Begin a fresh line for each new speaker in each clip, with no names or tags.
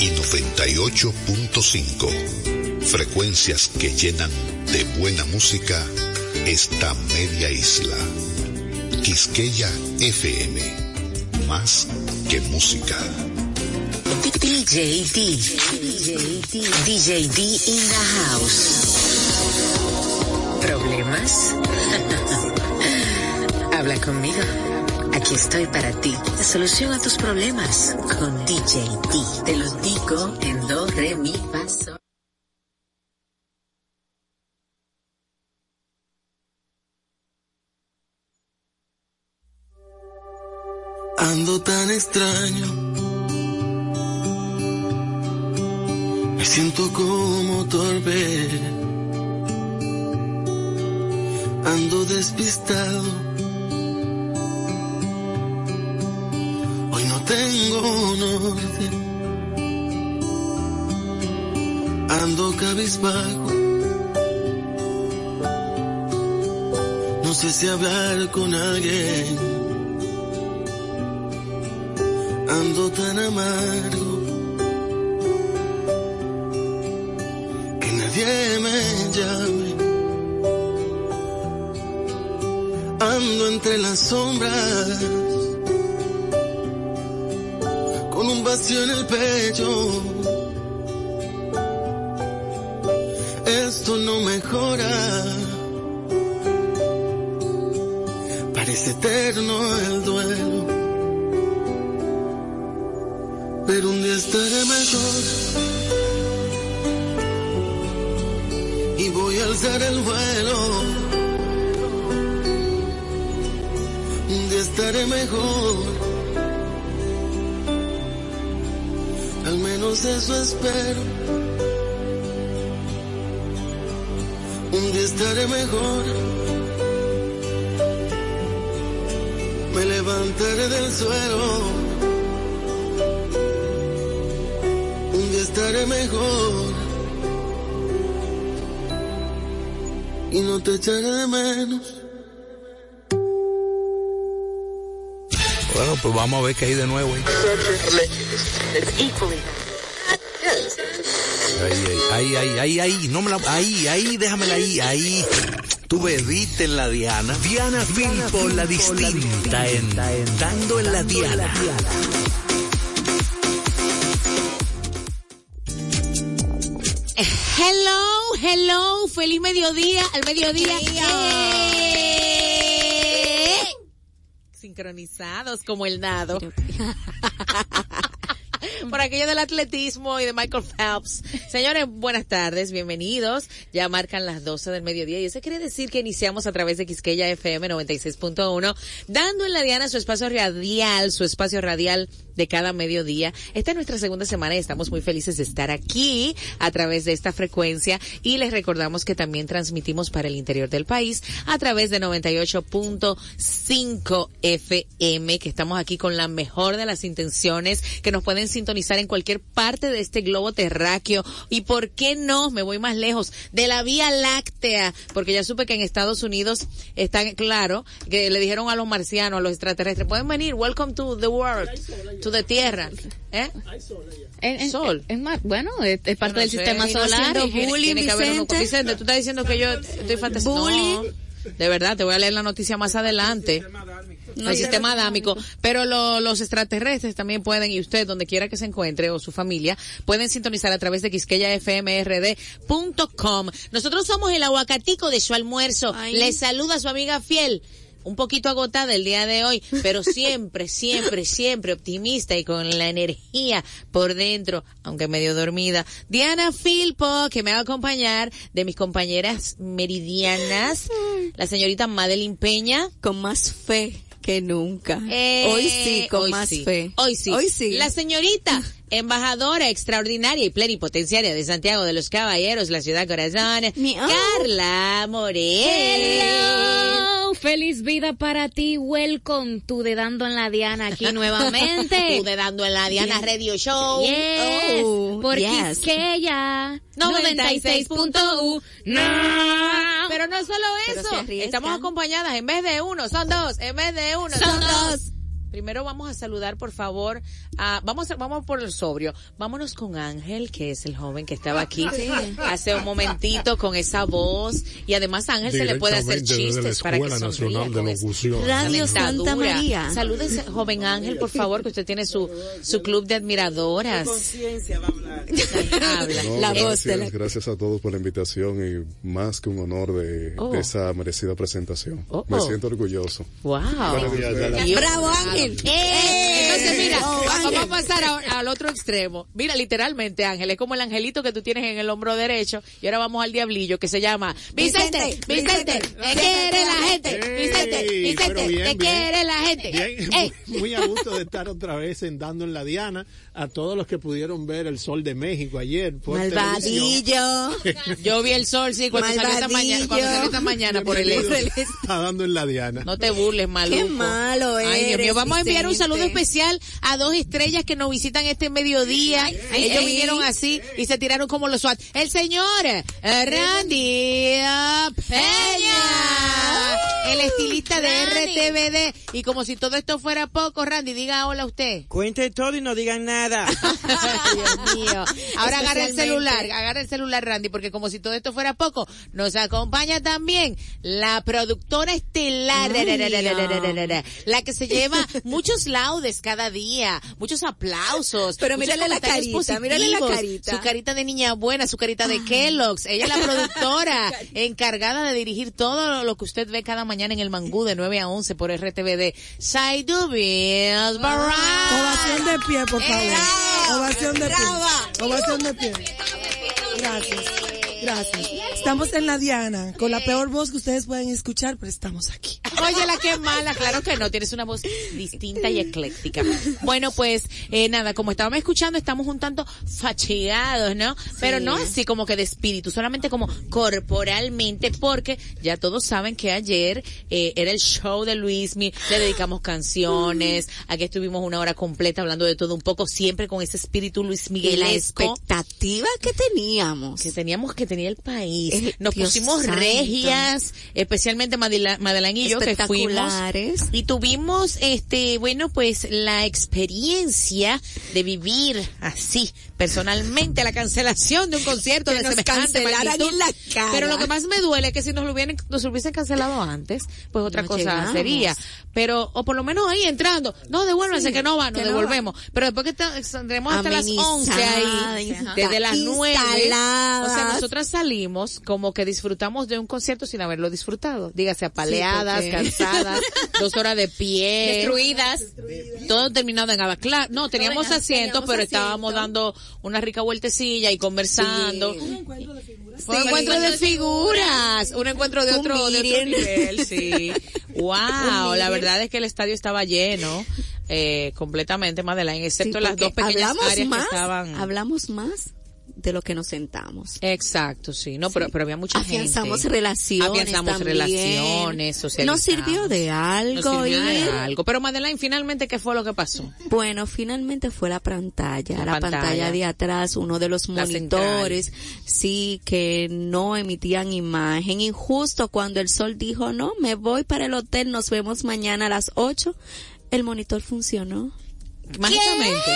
y 98.5. Frecuencias que llenan de buena música esta media isla. Quisqueya FM. Más que música.
DJ D. DJ D in the house. ¿Problemas? Habla conmigo. Aquí estoy para ti. Solución a tus problemas con DJ D. Te lo digo en do, re, mi, fa, sol.
Ando tan extraño. Me siento como torpe. Ando despistado. Tengo norte. Ando cabizbajo. No sé si hablar con alguien ando tan amargo que nadie me llame. Ando entre las sombras vacío en el pecho. Esto no mejora. Parece eterno el duelo pero un día estaré mejor. Y voy a alzar el vuelo. Un día estaré mejor. Al menos eso espero. Un día estaré mejor. Me levantaré del suelo. estaré mejor y no te echaré de menos.
Bueno, pues vamos a ver qué hay de nuevo ahí. Ahí, ahí, ahí, ahí, no me la, ahí, ahí, déjamela ahí, ahí. Tu bebiste en la Diana. Diana Filpo, la distinta, en Dando en la Diana.
Hello, hello, feliz mediodía, al mediodía. ¡Eh! Sincronizados como el nado. por aquello del atletismo y de Michael Phelps. Señores, buenas tardes, bienvenidos. Ya marcan las 12 del mediodía y eso quiere decir que iniciamos a través de Quisqueya FM 96.1, dando en la Diana su espacio radial, su espacio radial de cada mediodía. Esta es nuestra segunda semana y estamos muy felices de estar aquí a través de esta frecuencia y les recordamos que también transmitimos para el interior del país a través de 98.5 FM, que estamos aquí con la mejor de las intenciones, que nos pueden sintonizar en cualquier parte de este globo terráqueo y por qué no, me voy más lejos, de la Vía Láctea, porque ya supe que en Estados Unidos están claro que le dijeron a los marcianos, a los extraterrestres, pueden venir, welcome to the world, de tierra. ¿Eh?
En,
sol.
En, bueno, es, parte del sistema solar.
Bullying, Vicente. tú estás diciendo que yo estoy fantaseando. De verdad, te voy a leer la noticia más adelante. el sistema adámico, pero los extraterrestres también pueden, y usted, donde quiera que se encuentre, o su familia, pueden sintonizar a través de quisqueyafmrd.com. Nosotros somos el aguacatico de su almuerzo. Les saluda su amiga fiel, un poquito agotada el día de hoy, pero siempre, siempre, siempre optimista y con la energía por dentro, aunque medio dormida. Diana Filpo, que me va a acompañar de mis compañeras meridianas, la señorita Madeline Peña.
Con más fe que nunca.
Eh,
hoy sí, con más fe.
Hoy sí.
Hoy sí.
La señorita embajadora extraordinaria y plenipotenciaria de Santiago de los Caballeros, la ciudad corazón, Carla Morel
feliz vida para ti. Welcome to de Dando en la Diana aquí nuevamente.
tu de Dando en la Diana Radio Show.
Yes. Oh, por yes. Quisqueya. 96.1.
No. Pero no solo eso. Estamos acompañadas en vez de uno, son dos. En vez de uno, son, dos. Primero vamos a saludar, por favor, a, vamos a, vamos por el sobrio. Vámonos con Ángel, que es el joven que estaba aquí hace un momentito con esa voz. Y además a Ángel se le puede hacer
la
chistes para que sonría
Nacional de Locución.
Radio Santa. María.
Salúdese, joven Ángel, por favor, que usted tiene su, su club de admiradoras. Habla.
No,
La voz
gracias,
de la-
gracias a todos por la invitación y más que un honor de,
Oh.
de esa merecida presentación.
Oh,
Me
oh.
siento orgulloso.
Wow.
Bravo Ángel.
Entonces, mira,
Oh,
vamos a pasar a- al otro extremo. Mira, literalmente, Ángel, es como el angelito que tú tienes en el hombro derecho. Y ahora vamos al diablillo que se llama Vicente, Vicente, te quiere la gente. Vicente, Vicente,
bien,
te
bien.
quiere la gente.
Bien,
Ey.
muy, muy a gusto de estar otra vez en Dando en la Diana a todos los que pudieron ver el sol de México ayer por.
Malvadillo.
Yo vi el sol, sí, cuando salió esta mañana, cuando salió esta mañana por el este.
a Dando en la Diana.
No te burles, maluco.
Qué malo
Ay, Dios mío.
eres,
Vamos a enviar un saludo especial a dos estrellas que nos visitan este mediodía. Ellos
ay.
vinieron así y se tiraron como los SWAT. El señor eh, Randy Peña. El estilista de RTVD. Y como si todo esto fuera poco, Randy, diga hola a usted.
Cuente todo y no digan nada.
Dios mío. Ahora agarra el celular, agarra el celular, Randy, porque como si todo esto fuera poco, nos acompaña también la productora estelar, la que se lleva muchos laudes cada día, muchos aplausos.
Pero mírale la carita, mírale la
positivos,
carita.
Su carita de niña buena, su carita de Kellogg's. Ella es la productora encargada de dirigir todo lo que usted ve cada mañana en el Mangú de 9 a 11 por RTVD. Saidubias Barra.
Ovación de pie, por favor. Ovación de pie. Ovación de pie. Gracias. Gracias. Estamos en la Diana, con la peor voz que ustedes pueden escuchar, pero estamos aquí.
Oye, la que mala, claro que no, tienes una voz distinta y ecléctica. Bueno, pues, eh, nada, como estábamos escuchando, estamos un tanto facheados, ¿no? Pero no así como que de espíritu, solamente como corporalmente, porque ya todos saben que ayer eh, era el show de Luismi, le dedicamos canciones, aquí estuvimos una hora completa hablando de todo un poco, siempre con ese espíritu Luis
Y la expectativa que teníamos.
que teníamos que tenía el país.
Eh,
Nos
Dios
pusimos
santo.
regias, especialmente Madeline y yo que fuimos y tuvimos este bueno pues la experiencia de vivir así personalmente la cancelación de un concierto
Que
de
nos
semejante magnitud.
en la cara.
Pero lo que más me duele es que si nos lo hubieran nos lo hubiesen cancelado antes, pues otra
No
cosa
llegamos.
sería. Pero o por lo menos ahí entrando, no devuélvanse
Sí,
que no van, nos devolvemos. Pero después que tendremos hasta las 11
Amenizada,
ahí, desde las 9. O sea,
instaladas.
nosotras salimos como que disfrutamos de un concierto sin haberlo disfrutado. Dígase apaleadas,
Sí,
cansadas, dos horas de pie.
Destruidas.
Todo terminado en Abaclá. No, teníamos asientos, pero
asiento.
estábamos dando una rica vueltecilla y conversando.
Sí.
Un encuentro de figuras, un encuentro de
Un
otro, de otro nivel, sí. Wow, la verdad es que el estadio estaba lleno, eh, completamente, Madeleine, excepto
Sí,
las dos pequeñas
hablamos
áreas
más,
que estaban.
Hablamos más de lo que nos sentamos.
Exacto, sí, no, pero, pero había mucha
Afianzamos
gente.
relaciones
Afianzamos
también.
relaciones.
Nos sirvió de algo.
Nos sirvió de algo. Pero Madeleine, finalmente, ¿qué fue lo que pasó?
Bueno, finalmente fue la pantalla,
La
la,
pantalla.
pantalla. de atrás, uno de los
La
monitores, sí, que no emitían imagen. Y justo cuando el sol dijo, no, me voy para el hotel, nos vemos mañana a las 8, el monitor funcionó.
Mágicamente.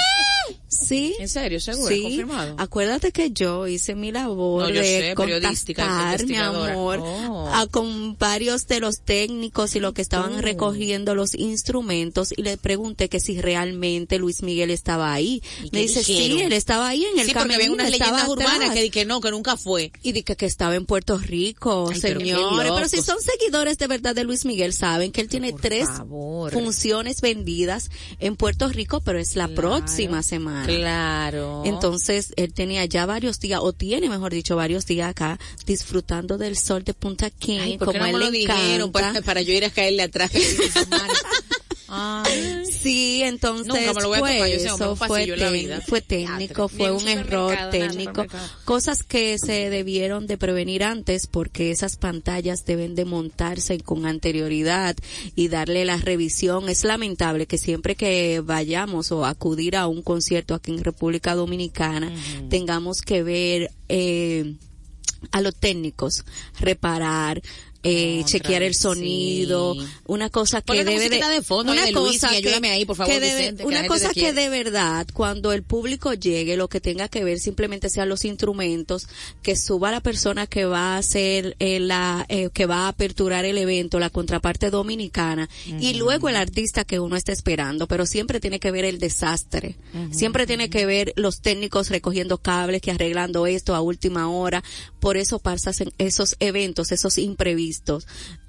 Sí.
¿En serio? ¿Seguro?
Sí,
¿Confirmado?
acuérdate que yo hice mi labor
No, yo sé,
de
periodística,
contactar, mi amor,
Oh.
a, con varios de los técnicos y los que estaban
Oh.
recogiendo los instrumentos y le pregunté que si realmente Luis Miguel estaba ahí.
¿Y
Me dice,
dijeron?
sí, él estaba ahí en el
sí, porque había unas leyendas urbanas que, que no, que nunca fue.
Y dije que estaba en Puerto Rico,
Ay, pero
señores. Pero si
locos.
son seguidores de verdad de Luis Miguel, saben que él tiene
por
tres
favor.
funciones vendidas en Puerto Rico, pero es la
Claro.
próxima semana.
Claro.
Entonces, él tenía ya varios días, o tiene, mejor dicho, varios días acá, disfrutando del sol de Punta Cana,
Ay, ¿por qué
como
no
él
lo
le encanta.
para, para yo ir a caerle atrás? Ay.
Sí, entonces
Nunca me lo voy a
fue
tocar, yo sé, hombre,
eso, fue,
pasillo en la
tec-
vida.
fue técnico, fue un error técnico, cosas que se debieron de prevenir antes porque esas pantallas deben de montarse con anterioridad y darle la revisión. Es lamentable que siempre que vayamos o acudir a un concierto aquí en República Dominicana tengamos que ver eh, a los técnicos reparar eh, chequear el sonido, una cosa que
Ponle
debe de,
de fondo,
una
de Luis,
cosa
y ayúdame ahí, por favor,
que debe-
Vicente, que la
una
gente
cosa que de verdad cuando el público llegue lo que tenga que ver simplemente sean los instrumentos que suba la persona que va a hacer eh, la eh, que va a aperturar el evento la contraparte dominicana y luego el artista que uno está esperando pero siempre tiene que ver el desastre. Siempre tiene que ver los técnicos recogiendo cables que arreglando esto a última hora. Por eso pasan esos eventos esos imprevistos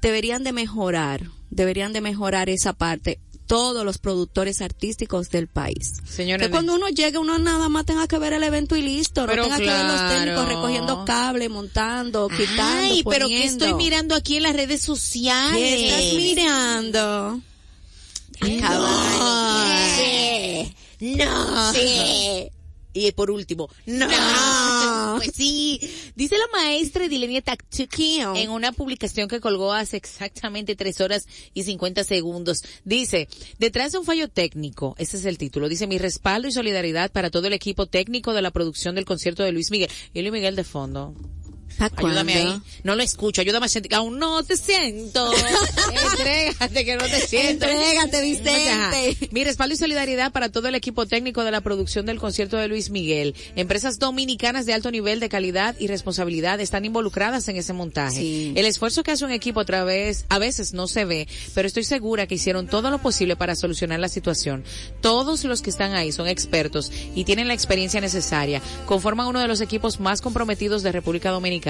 deberían de mejorar deberían de mejorar esa parte todos los productores artísticos del país.
Señores,
que cuando uno llegue uno nada más tenga que ver el evento y listo, no
Pero
tenga que ver los técnicos recogiendo cable, montando, quitando,
Ay, pero ¿qué
poniendo.
estoy mirando aquí en las redes sociales?
¿Qué estás mirando?
No. Sí. Y por último, no. Pues sí. Dice la maestra Dilenia Taktuki en una publicación que colgó hace exactamente tres horas y 50 segundos. Dice, detrás de un fallo técnico, ese es el título, dice mi respaldo y solidaridad para todo el equipo técnico de la producción del concierto de Luis Miguel. Y Luis Miguel de fondo.
¿Pa'
Ayúdame ahí. No lo escucho, ayúdame a sentir. Aún no te siento. Entrégate que no te siento.
Entrégate, Vicente.
Mi respaldo y solidaridad para todo el equipo técnico de la producción del concierto de Luis Miguel. Empresas dominicanas de alto nivel de calidad y responsabilidad están involucradas en ese montaje.
Sí.
El esfuerzo que hace un equipo a través, a veces no se ve, pero estoy segura que hicieron todo lo posible para solucionar la situación. Todos los que están ahí son expertos y tienen la experiencia necesaria. Conforman uno de los equipos más comprometidos de República Dominicana.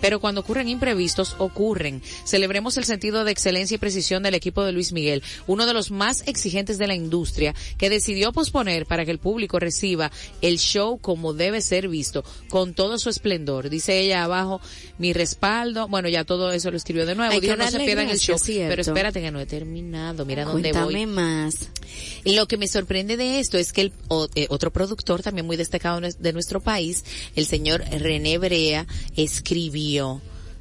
Pero cuando ocurren imprevistos, ocurren. Celebremos el sentido de excelencia y precisión del equipo de Luis Miguel, uno de los más exigentes de la industria, que decidió posponer para que el público reciba el show como debe ser visto, con todo su esplendor. Dice ella abajo, mi respaldo. Bueno, ya todo eso lo escribió de nuevo. Dijo, no se pierdan el show.
cierto.
Pero espérate que no he terminado. Mira dónde voy.
Cuéntame más.
Lo que me sorprende de esto es que el o- eh, otro productor también muy destacado de nues- de nuestro país, el señor René Brea, escribió.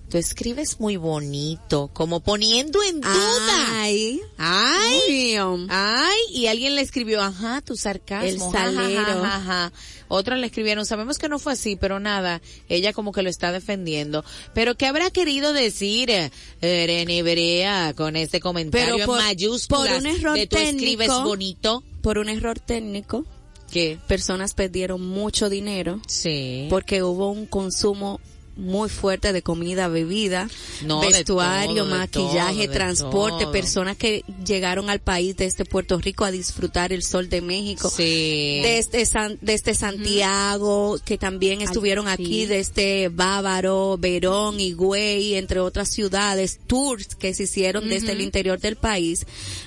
Tú escribes muy bonito, como poniendo en duda.
Ay.
Ay, ay, y alguien le escribió, ajá, tu sarcasmo.
El salero.
ja, ja, ja. Otros le escribieron, sabemos que no fue así, pero nada, ella como que lo está defendiendo. Pero ¿qué habrá querido decir eh, René Brea con este comentario
Pero por-
en mayúsculas
por un error
de tú escribes bonito?
Por un error técnico,
¿Qué?
personas perdieron mucho dinero
Sí.
porque hubo un consumo muy fuerte de comida, bebida,
No,
vestuario,
todo,
maquillaje,
todo,
transporte, personas que llegaron al país desde Puerto Rico a disfrutar el sol de México.
Sí.
Desde, San- desde Santiago, que también estuvieron aquí, desde Bávaro, Verón, Higüey, entre otras ciudades, tours que se hicieron desde el interior del país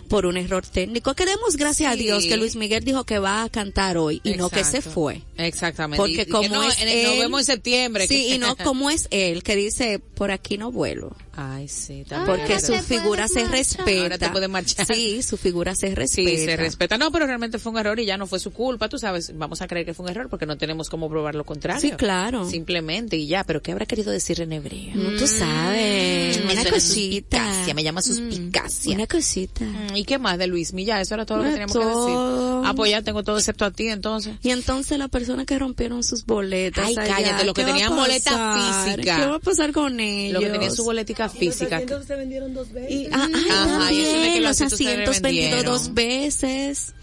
por un error técnico. Que demos gracias a
Sí.
Dios que Luis Miguel dijo que va a cantar hoy y no que se fue.
Exactamente.
Porque
Y-
como
no,
es
en el- nos
él-
vemos en septiembre.
Sí,
que-
y no como es él, que dice, por aquí no vuelo.
Ay, sí, también.
Porque su figura se respeta.
Ahora te puedes marchar.
Sí, su figura se respeta.
Sí, se respeta. No, pero realmente fue un error y ya no fue su culpa, tú sabes. Vamos a creer que fue un error porque no tenemos cómo probar lo contrario.
Sí, claro.
Simplemente y ya. Pero ¿qué habrá querido decir René Brea?
No, tú sabes,
Mm,
una cosita.
suspicacia, me llama suspicacia.
Una cosita.
Mm, ¿Y qué más de Luis Milla? Eso era todo lo que teníamos que
todo.
decir. Ah, pues ya tengo todo excepto a ti, entonces.
Y entonces las personas que rompieron sus boletas.
Ay,
allá,
cállate, lo que
¿qué va a
tenían boleta física.
¿Qué va a pasar con ellos?
Lo que tenía su boletica física.
se vendieron dos veces.
Y, ah, ay,
Ajá,
también,
los
los
asientos
asientos vendidos dos veces.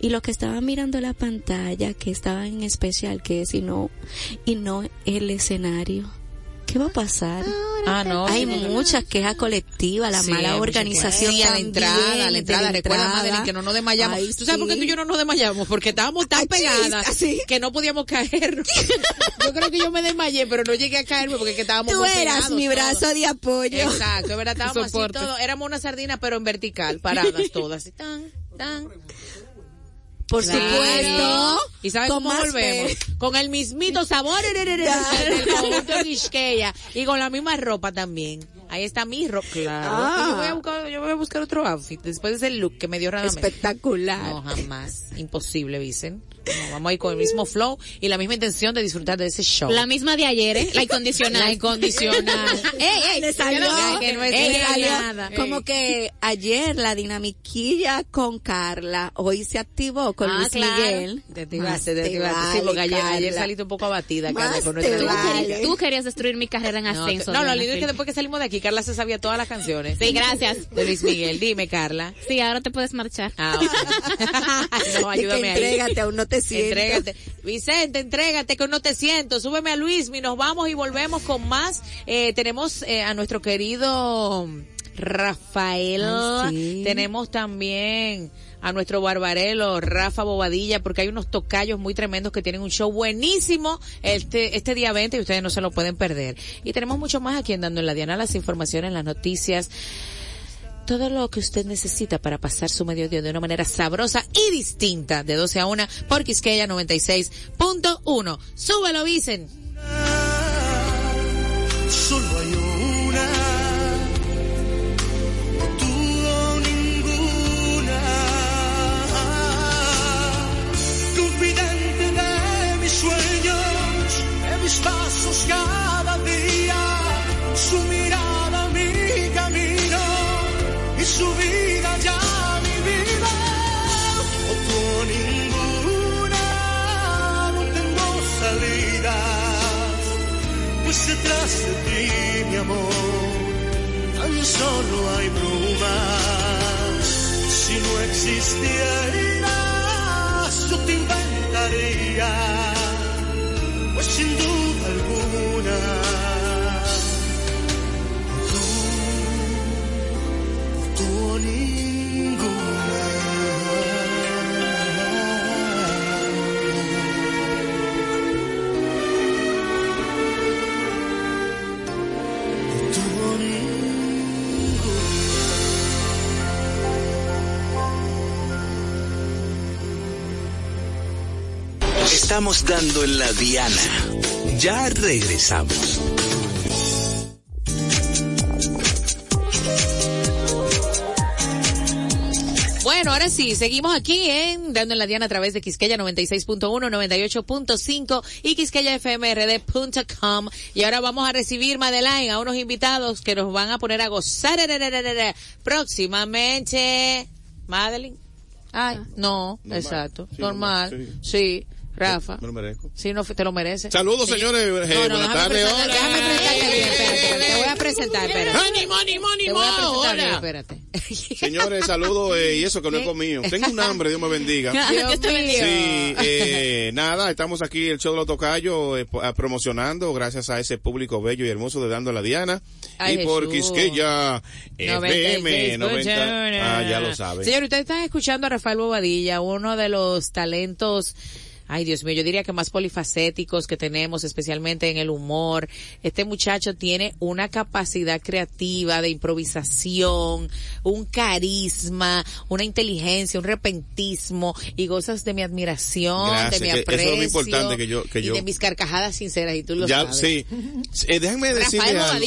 Y los que estaban mirando la pantalla, que estaban en especial, que es y no, y no el escenario. ¿Qué va a pasar?
Ah, no.
Hay
sí,
mucha queja colectiva, la
Sí,
mala organización.
Sí, a la
también,
entrada, a la entrada. Recuerda. Madeline, que no nos desmayamos.
Ay,
¿Tú sabes por qué tú y yo no nos desmayamos? Porque estábamos tan
Ay,
pegadas
sí,
que no podíamos caer. yo creo que yo me desmayé, pero no llegué a caerme porque que estábamos
Tú
muy
eras
pegados
mi
todos.
brazo de apoyo.
Exacto, verdad, estábamos así
Soporte.
todos. Éramos una sardina, pero en vertical, paradas todas. Tan, tan.
Por
Claro.
supuesto.
¿Y sabes
Con
cómo volvemos?
fe.
Con el mismito sabor del conjunto de Quisqueya y con la misma ropa también. Ahí está mi ropa. Claro.
Ah.
Yo, voy a buscar, yo voy a buscar otro outfit después de ese look que me dio Radamés.
Espectacular.
No, jamás. Imposible, dicen. No, vamos a ir con el mismo flow y la misma intención de disfrutar de ese show.
La misma de ayer, ¿eh? La incondicional.
La incondicional. ey, ey,
Le salió,
que no es
ey, salió
nada.
como que ayer la dinamiquilla con Carla hoy se activó con
ah,
Luis
claro.
Miguel.
Te activaste, te
te
activaste. Sí,
vale,
porque ayer, ayer saliste un poco abatida, Carla, con nuestra
vale.
dinamiquilla.
Tú querías destruir mi carrera en
No,
ascenso.
no, lo
Diana,
lindo es que después que salimos de aquí, Carla se sabía todas las canciones.
Sí, gracias.
De Luis Miguel. Dime, Carla.
Sí, ahora te puedes marchar.
Ah, ok. no, ayúdame ahí.
Entrégate, aún no te siento.
Entrégate. Vicente, entrégate que no te siento. Súbeme a Luis, y nos vamos y volvemos con más. Eh, tenemos eh, a nuestro querido Rafael.
Ay, sí.
Tenemos también a nuestro barbarelo Rafa Bobadilla porque hay unos tocayos muy tremendos que tienen un show buenísimo este este día 20 y ustedes no se lo pueden perder. Y tenemos mucho más aquí en Dando en la Diana, las informaciones, las noticias, todo lo que usted necesita para pasar su mediodía de una manera sabrosa y distinta de 12 a 1 por Quisqueya 96.1. Súbelo, Vicen.
Solo hay cada día, su mirada mi camino y su vida ya mi vida. O o ninguna, no tengo salidas pues detrás de ti, mi amor, tan solo hay brumas. Si no existieras, yo te inventaría, pues sin duda alguna.
Estamos dando en la diana. Ya regresamos.
Bueno, ahora sí, seguimos aquí en Dando en la Diana a través de Quisqueya 96.1, 98.5 y quisqueyafmrd.com. Y ahora vamos a recibir, Madeline, a unos invitados que nos van a poner a gozar próximamente. Madeline. Ay, no,
Normal.
exacto,
Sí,
normal.
normal,
Sí, Rafa.
Me lo merezco.
Sí, no, te lo mereces.
Saludos,
Sí.
señores.
No, no,
buenas tardes.
Déjame presentarte bien, espérate, Te voy a presentar, espérate.
¡Ánimo, ánimo,
Te
ánimo!
a espérate.
Señores, saludos eh, y eso que no he comido. Tengo un hambre, Dios me bendiga.
Dios mío.
Sí, eh, nada, estamos aquí el show de los tocayos eh, ah, promocionando gracias a ese público bello y hermoso de Dando la Diana.
Ay,
y por
Jesús.
Quisqueya FM 90. Ah, ya lo saben.
Señor, ustedes están escuchando a Rafael Bobadilla, uno de los talentos Ay, Dios mío, yo diría que más polifacéticos que tenemos, especialmente en el humor. Este muchacho tiene una capacidad creativa de improvisación, un carisma, una inteligencia, un repentismo y gozas de mi admiración,
Gracias,
de mi
que eso es
aprecio.
importante que yo- que
y
yo-
de mis carcajadas sinceras y tú lo
Ya,
sabes.
sí. Eh, déjenme decirle algo.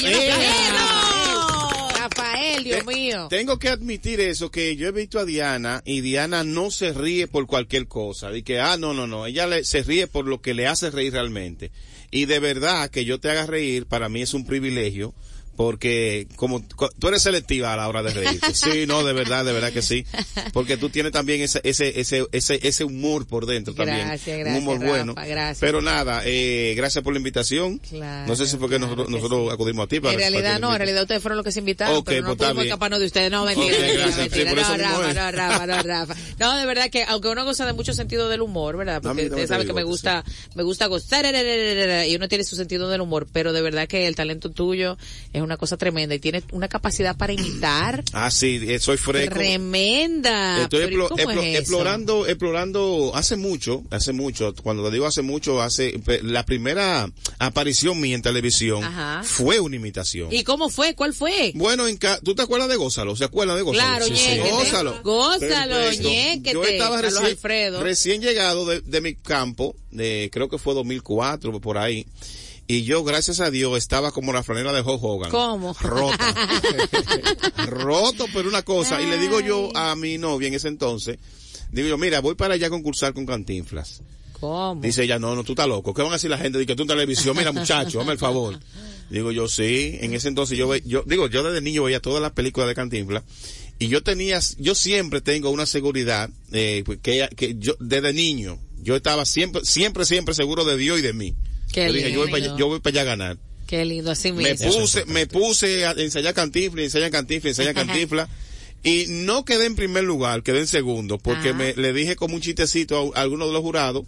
Eh,
Rafael, Dios mío.
Tengo que admitir eso, que yo he visto a Diana y Diana no se ríe por cualquier cosa. De que, ah, no, no, no, ella le- se ríe por lo que le hace reír realmente. Y de verdad que yo te haga reír, para mí es un privilegio, porque como co- tú eres selectiva a la hora de reírte. Sí, no, de verdad, de verdad que sí. Porque tú tienes también ese, ese, ese, ese, ese humor por dentro también.
Gracias,
un humor
Rafa,
bueno.
gracias.
Pero nada, eh, gracias por la invitación.
Claro,
no sé si fue que nosotros, nosotros acudimos a ti para
En realidad
para
no, en realidad ustedes fueron los que se invitaron,
Ok,
pero no
pues
pudimos escaparnos de ustedes. No, mentira,
Ok,
mentira, mentira.
sí,
no, Rafa, no, Rafa, no, Rafa. No, de verdad que aunque uno goza de mucho sentido del humor, ¿verdad? Porque
te
saben que me gusta, me gusta gozar y uno tiene su sentido del humor, pero de verdad que el talento tuyo es una cosa tremenda y tienes una capacidad para imitar
Ah, sí, eh, soy fresco.
tremenda.
Estoy
Pero ¿y
explo-
cómo
explo-
es eso?
explorando, explorando hace mucho, hace mucho, cuando te digo hace mucho, hace, la primera aparición mía en televisión
Ajá.
fue una imitación.
¿Y cómo fue? ¿Cuál fue?
Bueno, en ca- ¿tú te acuerdas de Gózalo? ¿Se acuerdan de Gózalo?
Claro, ñéquete.
Gózalo.
Gózalo, ñéquete.
Yo estaba recién,
Alfredo.
recién llegado de, de mi campo, de, creo que fue 2004, por ahí. Y yo, gracias a Dios, estaba como la franela de Hulk Hogan.
¿Cómo?
Rota. Roto, pero una cosa. Y le digo yo a mi novia en ese entonces, digo yo, mira, voy para allá a concursar con Cantinflas.
¿Cómo?
Dice ella, no, no, tú estás loco. ¿Qué van a decir la gente? Dice que tú en televisión, mira muchacho, hazme el favor. Digo yo, sí. En ese entonces yo, ve- yo digo, yo desde niño veía todas las películas de Cantinflas. Y yo tenía, yo siempre tengo una seguridad, eh, que, que yo, desde niño, yo estaba siempre, siempre, siempre seguro de Dios y de mí.
Qué
yo dije, yo voy, para,
lindo.
yo voy para allá a ganar.
Qué lindo, así
me puse, me puse a ensayar cantifla, ensayar cantifla, ensayar cantifla. Y no quedé en primer lugar, quedé en segundo, porque
Ajá.
me le dije como un chistecito a, a alguno de los jurados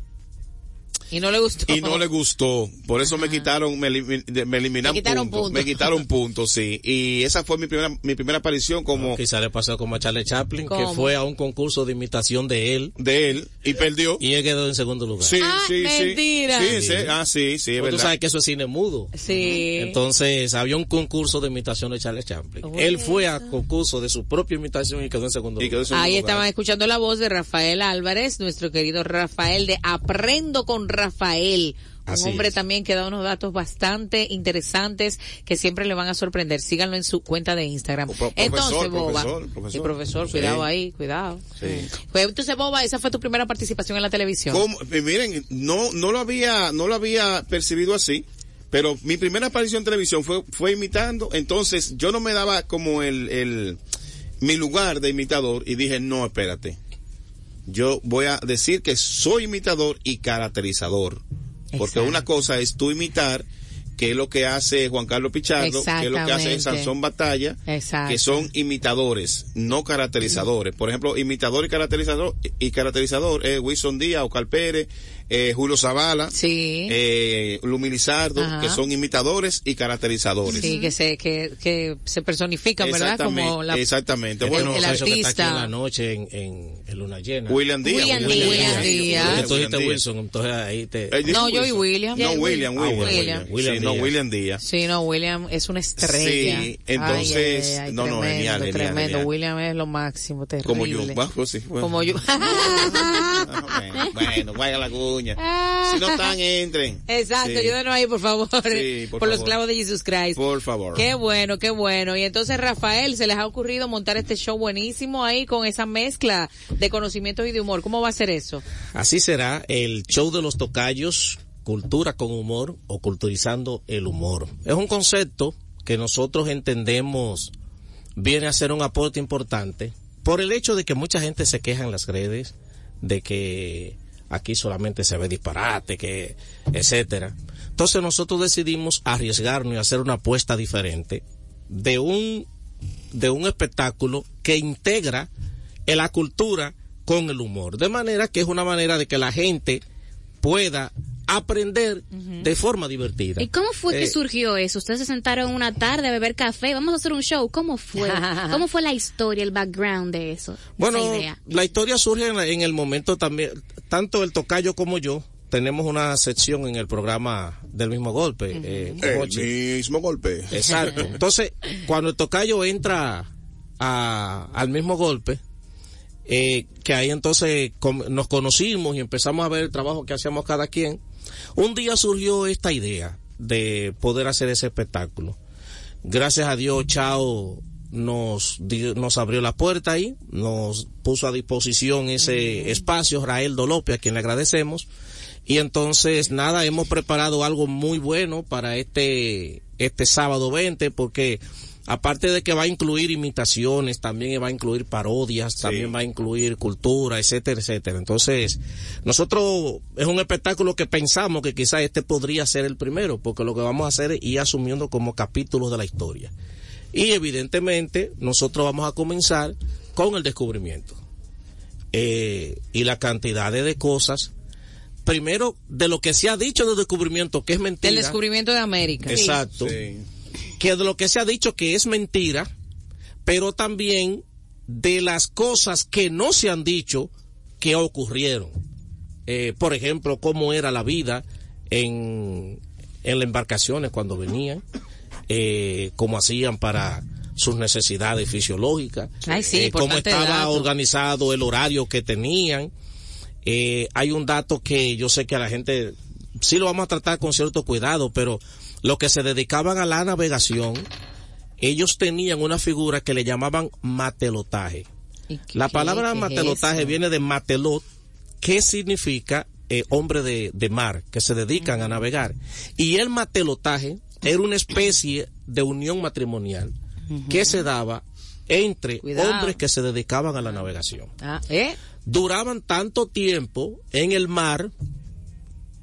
Y no le gustó.
y no le gustó. Por eso me quitaron, me, elimi- de- me eliminaron
Me quitaron
puntos. Me quitaron puntos, sí. Y esa fue mi primera, mi primera aparición como
Quizá le pasó como a Charlie Chaplin,
¿Cómo?
que fue a un concurso de imitación de él.
de él y perdió.
Y él quedó en segundo lugar.
Sí,
Ah,
sí, sí.
mentira.
Sí, sí, ah, sí, sí, es
Pues tú
verdad.
sabes que eso es cine mudo.
Sí.
Entonces había un concurso de imitación de Charlie Chaplin.
Bueno.
Él fue a concurso de su propia imitación y quedó en segundo
Y quedó en
lugar.
segundo
Ahí
lugar.
estaban escuchando la voz de Rafael Álvarez, nuestro querido Rafael de Aprendo con Rafael. Un
Así es.
también que da unos datos bastante interesantes que siempre le van a sorprender. Síganlo en su cuenta de Instagram.
Pro- profesor,
Entonces, Boba.
profesor, profesor.
Sí, profesor,
Sí.
cuidado ahí, cuidado.
Sí.
Pues, entonces, Boba, esa fue tu primera participación en la televisión.
¿Cómo? Eh, miren, no, no lo había, no lo había percibido así, pero mi primera aparición en televisión fue, fue imitando, entonces yo no me daba como el, el, mi lugar de imitador y dije, no, espérate. Yo voy a decir que soy imitador y caracterizador. Porque
Exacto.
una cosa es tú imitar, que es lo que hace Juan Carlos Pichardo, que es lo que hace. Sansón Batalla,
Exacto.
que son imitadores, no caracterizadores. Por ejemplo, imitador y caracterizador, y caracterizador es Wilson Díaz, Ocal Pérez, eh, Julio Zavala,
Sí.
eh, Lumi Lizardo,
Ajá.
que son imitadores y caracterizadores.
Sí, que se, que, que se personifican, ¿verdad?
Exactamente,
Como la,
exactamente.
el-
Bueno,
el
muchacho que está aquí
artista.
en la noche en, en, en Luna Llena.
William Díaz.
William Díaz. William Díaz.
Dijiste
Díaz.
Wilson, entonces ahí te...
Eh,
No, yo y William.
No, William,
Ah,
William.
bueno,
William.
William
Sí, no. William Díaz.
Sí, no, William es una estrella.
Sí, entonces, no, no,
tremendo,
genial, genial,
tremendo.
genial.
William es lo máximo, terrible.
Como yo. Va, pues sí, bueno.
Como yo.
Ah, bueno, vaya la cuña. Si no están, entren.
Exacto,
Sí.
ayúdenos ahí, por favor.
Por
por los
favor.
clavos de Jesus Christ.
Por favor.
Qué bueno, qué bueno. Y entonces, Rafael, se les ha ocurrido montar este show buenísimo ahí con esa mezcla de conocimientos y de humor. ¿Cómo va a ser eso?
Así será el show de los tocayos, cultura con humor o culturizando el humor. Es un concepto que nosotros entendemos viene a ser un aporte importante por el hecho de que mucha gente se queja en las redes de que aquí solamente se ve disparate, que etcétera. Entonces nosotros decidimos arriesgarnos y hacer una apuesta diferente de un de un espectáculo que integra en la cultura con el humor. De manera que es una manera de que la gente pueda aprender de forma divertida.
¿Y cómo fue que
Eh,
surgió eso? Ustedes se sentaron una tarde a beber café, vamos a hacer un show. ¿Cómo fue? ¿Cómo fue la historia, el background de eso? de
Bueno,
esa idea?
la historia surge en, la- en el momento también, tanto el tocayo como yo, tenemos una sección en el programa del mismo golpe. eh,
El mismo golpe.
Exacto. Entonces, cuando el tocayo entra a- al mismo golpe, eh, que ahí entonces nos conocimos y empezamos a ver el trabajo que hacíamos cada quien, un día surgió esta idea de poder hacer ese espectáculo. Gracias a Dios, Chao nos, nos abrió la puerta ahí, nos puso a disposición ese espacio, Raeldo López, a quien le agradecemos. Y entonces, nada, hemos preparado algo muy bueno para este, este sábado 20, porque aparte de que va a incluir imitaciones, también va a incluir parodias, también va a incluir cultura, etcétera, etcétera. Entonces, nosotros es un espectáculo que pensamos que quizás este podría ser el primero, porque lo que vamos a hacer es ir asumiendo como capítulos de la historia. Y evidentemente, nosotros vamos a comenzar con el descubrimiento. Eh, y la cantidad de, de cosas primero de lo que se ha dicho del descubrimiento que es mentira.
El descubrimiento de América.
Exacto. Que de lo que se ha dicho que es mentira, pero también de las cosas que no se han dicho que ocurrieron. Eh, por ejemplo, cómo era la vida en, en las embarcaciones cuando venían, eh, cómo hacían para sus necesidades fisiológicas,
Ay, sí,
eh, cómo estaba
dato.
organizado el horario que tenían. Eh, hay un dato que yo sé que a la gente sí lo vamos a tratar con cierto cuidado, pero los que se dedicaban a la navegación, ellos tenían una figura que le llamaban matelotaje. La palabra
qué
matelotaje viene de matelot, que significa eh, hombre de, de mar, que se dedican a navegar. Y el matelotaje era una especie de unión matrimonial que se daba entre
Cuidado.
hombres que se dedicaban a la navegación
Ah, ¿eh?
duraban tanto tiempo en el mar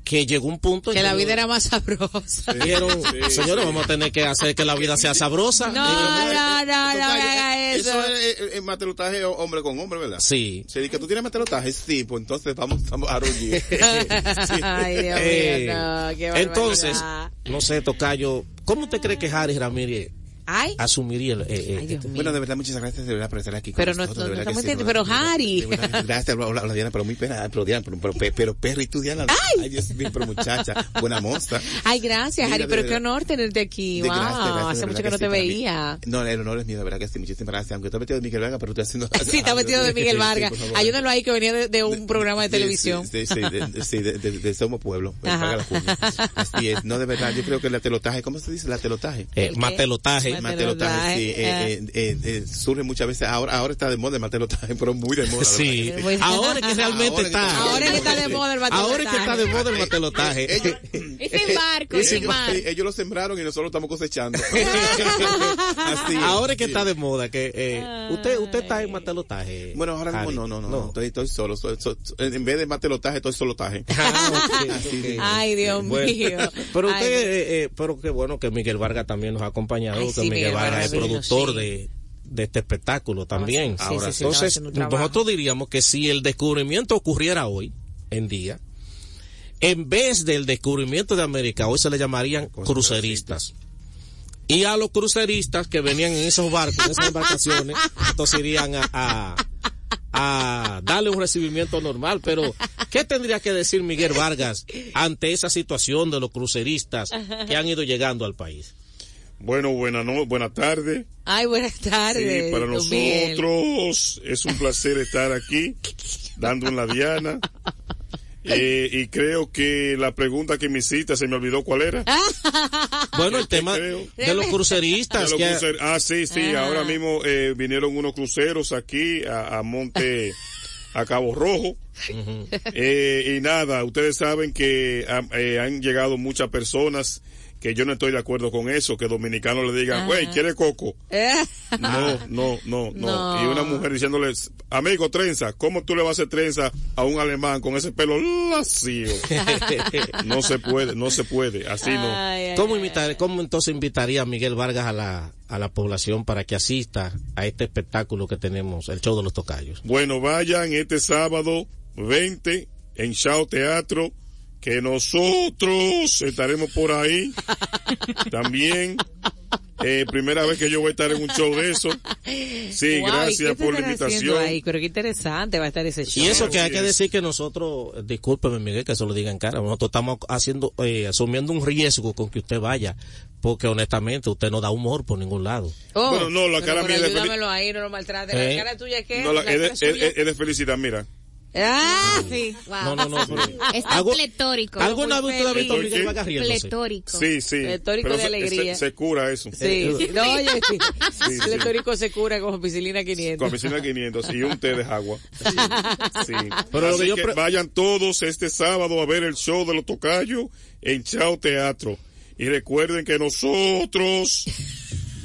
que llegó un punto en
Que la
no-
vida era más sabrosa.
dijeron, señores, vamos a tener que hacer que la vida sea sabrosa.
No, no, no, no me haga eso.
Eso es eh, eh, matelotaje hombre con hombre, ¿verdad?
Sí.
Se dice que tú tienes matelotaje, sí, pues entonces vamos, vamos a rugir.
Ay, Dios
Eh,
mío, no, qué
entonces, no sé, Tocayo, ¿cómo usted cree que Harry Ramírez
Ay.
asumiría el, eh, eh, este-
Bueno, de verdad, muchas gracias de verdad por estar aquí. con
Pero no,
nosotros,
no, estamos
sí,
entendiendo. Pero Harry.
Gracias, hola, hola, Diana, pero muy pena, pero Diana, pero, pero, pero, pero perro y tú, Diana. Ay, Dios mío, pero muchacha, buena moza.
Ay, gracias,
Mira,
Harry, pero qué honor tenerte aquí.
De
Wow,
gracias, gracias, de
hace
verdad
mucho que no
sí,
te veía.
No, el honor es mío, de verdad que sí, muchísimas gracias. Aunque estoy metido de Miguel Vargas, pero estoy haciendo.
Sí, está metido de Miguel Vargas. Ayúdalo ahí que venía de, de un programa de
Sí,
televisión.
Sí, sí, sí, de, de- sí, Somos Pueblo. Paga la. Así es. No, de verdad, yo creo que el telotaje, ¿cómo se dice? La telotaje.
Eh,
Sí. Eh, eh, eh, eh, surge muchas veces. Ahora, ahora está de moda el matelotaje, pero muy de moda.
Sí.
verdad
Ahora es que realmente
Ahora
está.
Ahora es que está de moda el matelotaje.
Ahora es que está de moda el matelotaje.
Ellos,
sin barco,
ellos,
sin mar.
ellos lo sembraron y nosotros lo estamos cosechando. Así.
Ahora es que está de moda que eh, usted usted está en matelotaje.
Bueno, ahora mismo no, no, no, no. Estoy, estoy solo. en vez de matelotaje, estoy solotaje. De-
Ay, Dios
Bueno,
mío.
pero usted, eh, eh, pero qué bueno que Miguel Vargas también nos ha acompañado,
Ay,
Miguel Vargas
Vargas
es
vino,
productor de, de este espectáculo también.
sí, estaba
Entonces, nosotros diríamos que si el descubrimiento ocurriera hoy, en día, en vez del descubrimiento de América, hoy se le llamarían cruceristas. Y a los cruceristas que venían en esos barcos, en esas embarcaciones, entonces irían a, a, a darle un recibimiento normal. Pero, ¿qué tendría que decir Miguel Vargas ante esa situación de los cruceristas que han ido llegando al país?
Bueno, buena no, buenas tardes.
Ay, buenas tardes.
Sí, para
Miguel.
nosotros es un placer estar aquí, dando en la diana. Eh, y creo que la pregunta que me hiciste se me olvidó cuál era.
Bueno, el tema
creo?
de los cruceristas.
De los
que-
crucer- Ah, sí, sí.
Ajá.
Ahora mismo eh, vinieron unos cruceros aquí a, a Monte, a Cabo Rojo. Eh, y nada, ustedes saben que ah, eh, han llegado muchas personas que yo no estoy de acuerdo con eso, que dominicanos le digan, güey, ¿quiere coco? No, no, no, no,
No.
Y una mujer diciéndoles, amigo, trenza, ¿cómo tú le vas a hacer trenza a un alemán con ese pelo lacio? no se puede, no se puede, así no.
¿Cómo, invitar, ¿Cómo entonces invitaría a Miguel Vargas a la, a la población para que asista a este espectáculo que tenemos, el show de los tocayos?
Bueno, vayan este sábado 20 en Shao Teatro, que nosotros estaremos por ahí también. Eh, primera vez que yo voy a estar en un show de eso. Sí,
Wow, ¿y
gracias por la invitación.
ahí? Pero qué interesante va a estar ese show.
Y eso que hay que decir que nosotros, eh, discúlpeme Miguel, que se lo diga en cara, nosotros estamos haciendo, eh, asumiendo un riesgo con que usted vaya, porque honestamente usted no da humor por ningún lado.
Oh,
Bueno, no, la cara mía de
ayúdamelo ahí, no lo maltrate.
Eh.
La cara tuya, ¿qué?
No, la-
La
es, de,
suya.
es- es de felicidad, mira.
Ah, sí.
No, no, no. pero-
Está
Algo-
pletórico.
¿Alguna vez usted ha visto a
¿Por
Miguel? Vargas riéndose?
Pletórico.
Sí, sí.
Pletórico
Pero
de
se-
alegría.
Se, se cura eso.
Sí, sí. No, oye,
sí.
el pletórico se cura con piscilina 500.
Con piscina 500 y un té de agua. Sí.
Pero lo
Así
que yo
que vayan todos este sábado a ver el show de los tocayos en Chao Teatro. Y recuerden que nosotros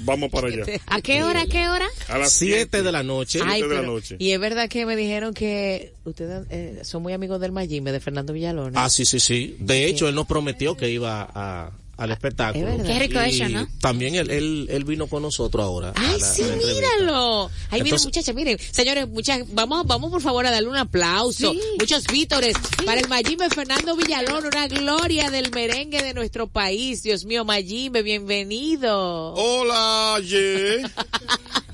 vamos para allá.
¿A qué hora? ¿A qué hora?
A las
7 de la noche.
Ay,
de la noche.
Y es verdad que me dijeron que ustedes eh, son muy amigos del Mayimbe, de Fernando Villalona.
Ah, sí, sí, sí. De hecho, él nos prometió que iba a, al espectáculo.
Es.
Qué rico
Y
eso, ¿no?
También él, él, él vino con nosotros ahora.
Ay,
la-
sí, míralo. Ay, miren,
Entonces-
muchachas, miren. Señores, muchas, vamos, vamos por favor a darle un aplauso.
Sí.
Muchos vítores para el Mayimbe Fernando Villalón, una gloria del merengue de nuestro país. Dios mío, Mayimbe, bienvenido.
Hola, Ye.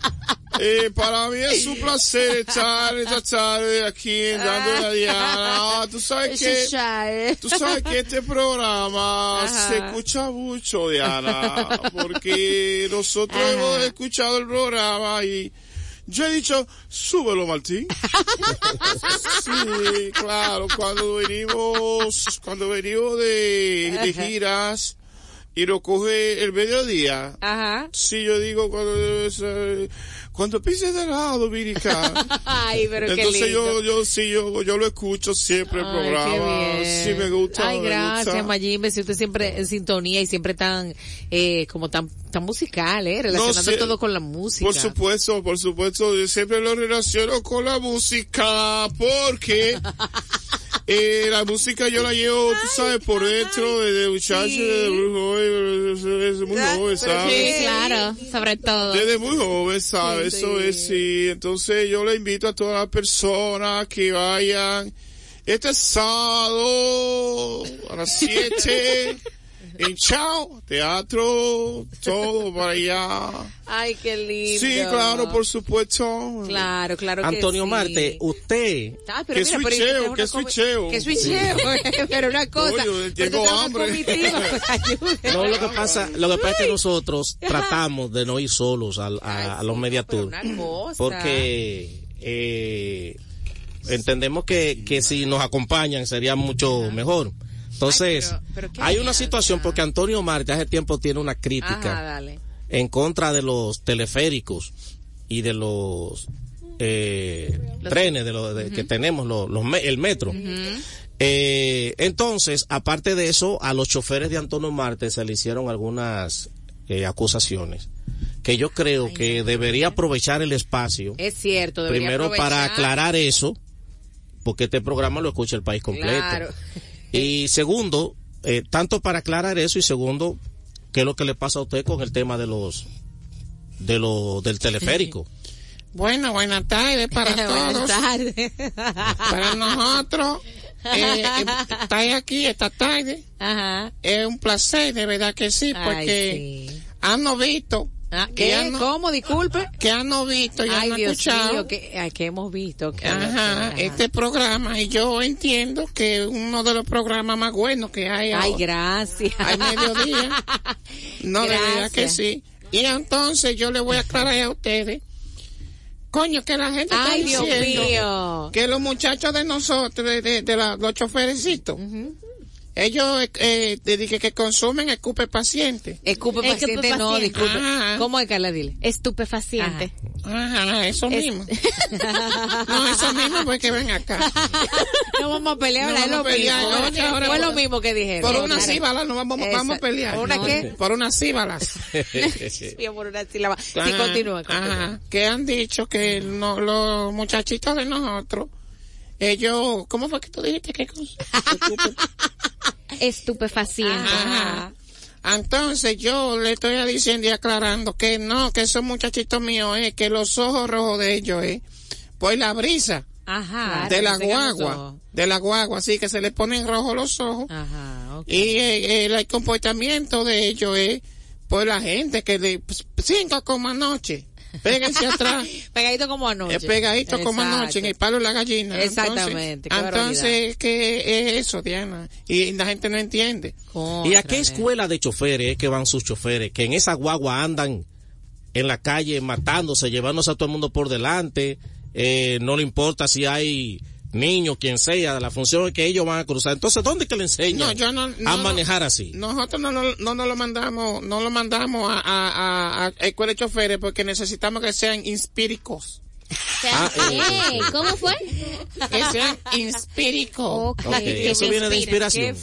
Eh, para mí es un placer estar esta tarde aquí en Dando la Diana. Ah, Tú sabes que, tú sabes que este programa
Ajá.
se escucha mucho, Diana, porque nosotros
Ajá.
hemos escuchado el programa y yo he dicho, súbelo, Martín. Sí, claro, cuando venimos, cuando venimos de, giras y nos coge el mediodía.
Ajá.
Sí, yo digo cuando cuando pises de lado dominicana.
Ay, pero qué
Entonces
lindo.
yo yo sí yo yo lo escucho siempre el
Ay,
programa.
qué.
Sí me gusta.
Ay,
me
gracias,
gusta.
Mayimbe, si usted siempre en sintonía y siempre tan, eh, como tan, tan musical, eh, relacionando
sí,
todo con la música.
Por supuesto, por supuesto, yo siempre lo relaciono con la música porque
Eh, la música yo la llevo, tú sabes, por dentro, desde muchacho, desde muy joven, desde muy joven, ¿sabes?
Sí, claro, sobre todo.
Desde muy joven, ¿sabes? Eso es, sí. Entonces yo le invito a todas las personas que vayan este sábado a las 7 en Chao, teatro, todo para allá.
Ay, qué lindo.
Sí, claro, por supuesto.
Claro, claro
Antonio
que sí.
Marte, usted.
Ay, pero
¿Qué
mira, pero
switcheo? ¿Qué switcheo?
¿Qué switcheo? pero una cosa.
Coño,
pero
tengo hambre.
pues.
No, lo que pasa, lo que pasa es que nosotros tratamos de no ir solos al- a, a los media tour.
Una cosa.
Porque eh, entendemos que, que si nos acompañan sería mucho mejor. Entonces,
Ay, pero- pero qué
hay una situación porque Antonio Marte hace tiempo tiene una crítica en contra de los teleféricos y de los eh, trenes de los de- que tenemos, los, los el metro. Eh, entonces, aparte de eso, a los choferes de Antonio Marte se le hicieron algunas eh, acusaciones que yo creo que debería aprovechar el espacio
Es cierto,
primero para aclarar eso, porque este programa lo escucha el país completo.
Claro.
Y segundo, eh, tanto para aclarar eso y segundo, ¿qué es lo que le pasa a usted con el tema de los de lo del teleférico?
Bueno, buenas tardes para
Buenas
todos.
tardes.
Para nosotros, eh, eh, estar aquí esta tarde
Ajá.
es un placer, de verdad que sí,
Ay,
porque
sí.
han visto.
Ah,
que
¿Qué?
han-
¿Cómo? Disculpe.
Que han visto y
Ay, Dios
escuchado.
mío, que, ay, que hemos visto. que-
Ajá,
Ajá.
este programa y yo entiendo que uno de los programas más buenos que hay
Ay,
ahora.
gracias.
al mediodía. No, de verdad que
Gracias.
sí. Y entonces yo le voy a aclarar a ustedes. Coño, que la gente está
Dios
diciendo
mío.
que los muchachos de nosotros, de, de, de la- los choferecitos, ellos eh, de- que, que consumen escupe paciente.
Escupe paciente, no, disculpe.
Ajá.
¿Cómo es, Carla? Dile.
Estupefaciente.
Ajá, eso
Es-
mismo. No, eso mismo, porque ven acá.
No vamos a pelear,
No
ahora es
vamos
lo
a pelear,
mismo.
oye, ahora
Fue
por-
lo mismo que dijeron.
Por unas
Claro.
síbalas no vamos, vamos a pelear.
¿Por una
No,
qué?
Por unas síbalas.
Sí, por una sílaba. Sí,
Ajá,
continúa, continúa.
ajá, que han dicho que no, los muchachitos de nosotros, ellos, ¿cómo fue que tú dijiste que cosa?
Estupefaciente.
Ajá. Entonces yo le estoy diciendo y aclarando que no, que esos muchachitos míos es que los ojos rojos de ellos es por la brisa
Ajá.
de la guagua, de la guagua, así que se les ponen rojos los ojos
Ajá,
y eh, el, comportamiento de ellos es por la gente que le pues, cinco como anoche, péguense atrás.
Pegadito como anoche.
Es pegadito como anoche en el palo de la gallina.
Exactamente, qué
Entonces, entonces ¿qué es eso, Diana? Y la gente no entiende.
¿Y a qué escuela de choferes es que van sus choferes? Que en esa guagua andan en la calle matándose, llevándose a todo el mundo por delante. Eh, no le importa si hay niños, quien sea, la función es que ellos van a cruzar. Entonces, ¿dónde que le enseñan
No, yo no, no,
a manejar así?
Nosotros no, no, no nos lo mandamos, no lo mandamos a, a, a, a escuela de choferes porque necesitamos que sean inspíricos.
Ah, eh,
Ey, ¿Cómo fue?
Que sean inspíricos.
Ok, eso viene de inspiración.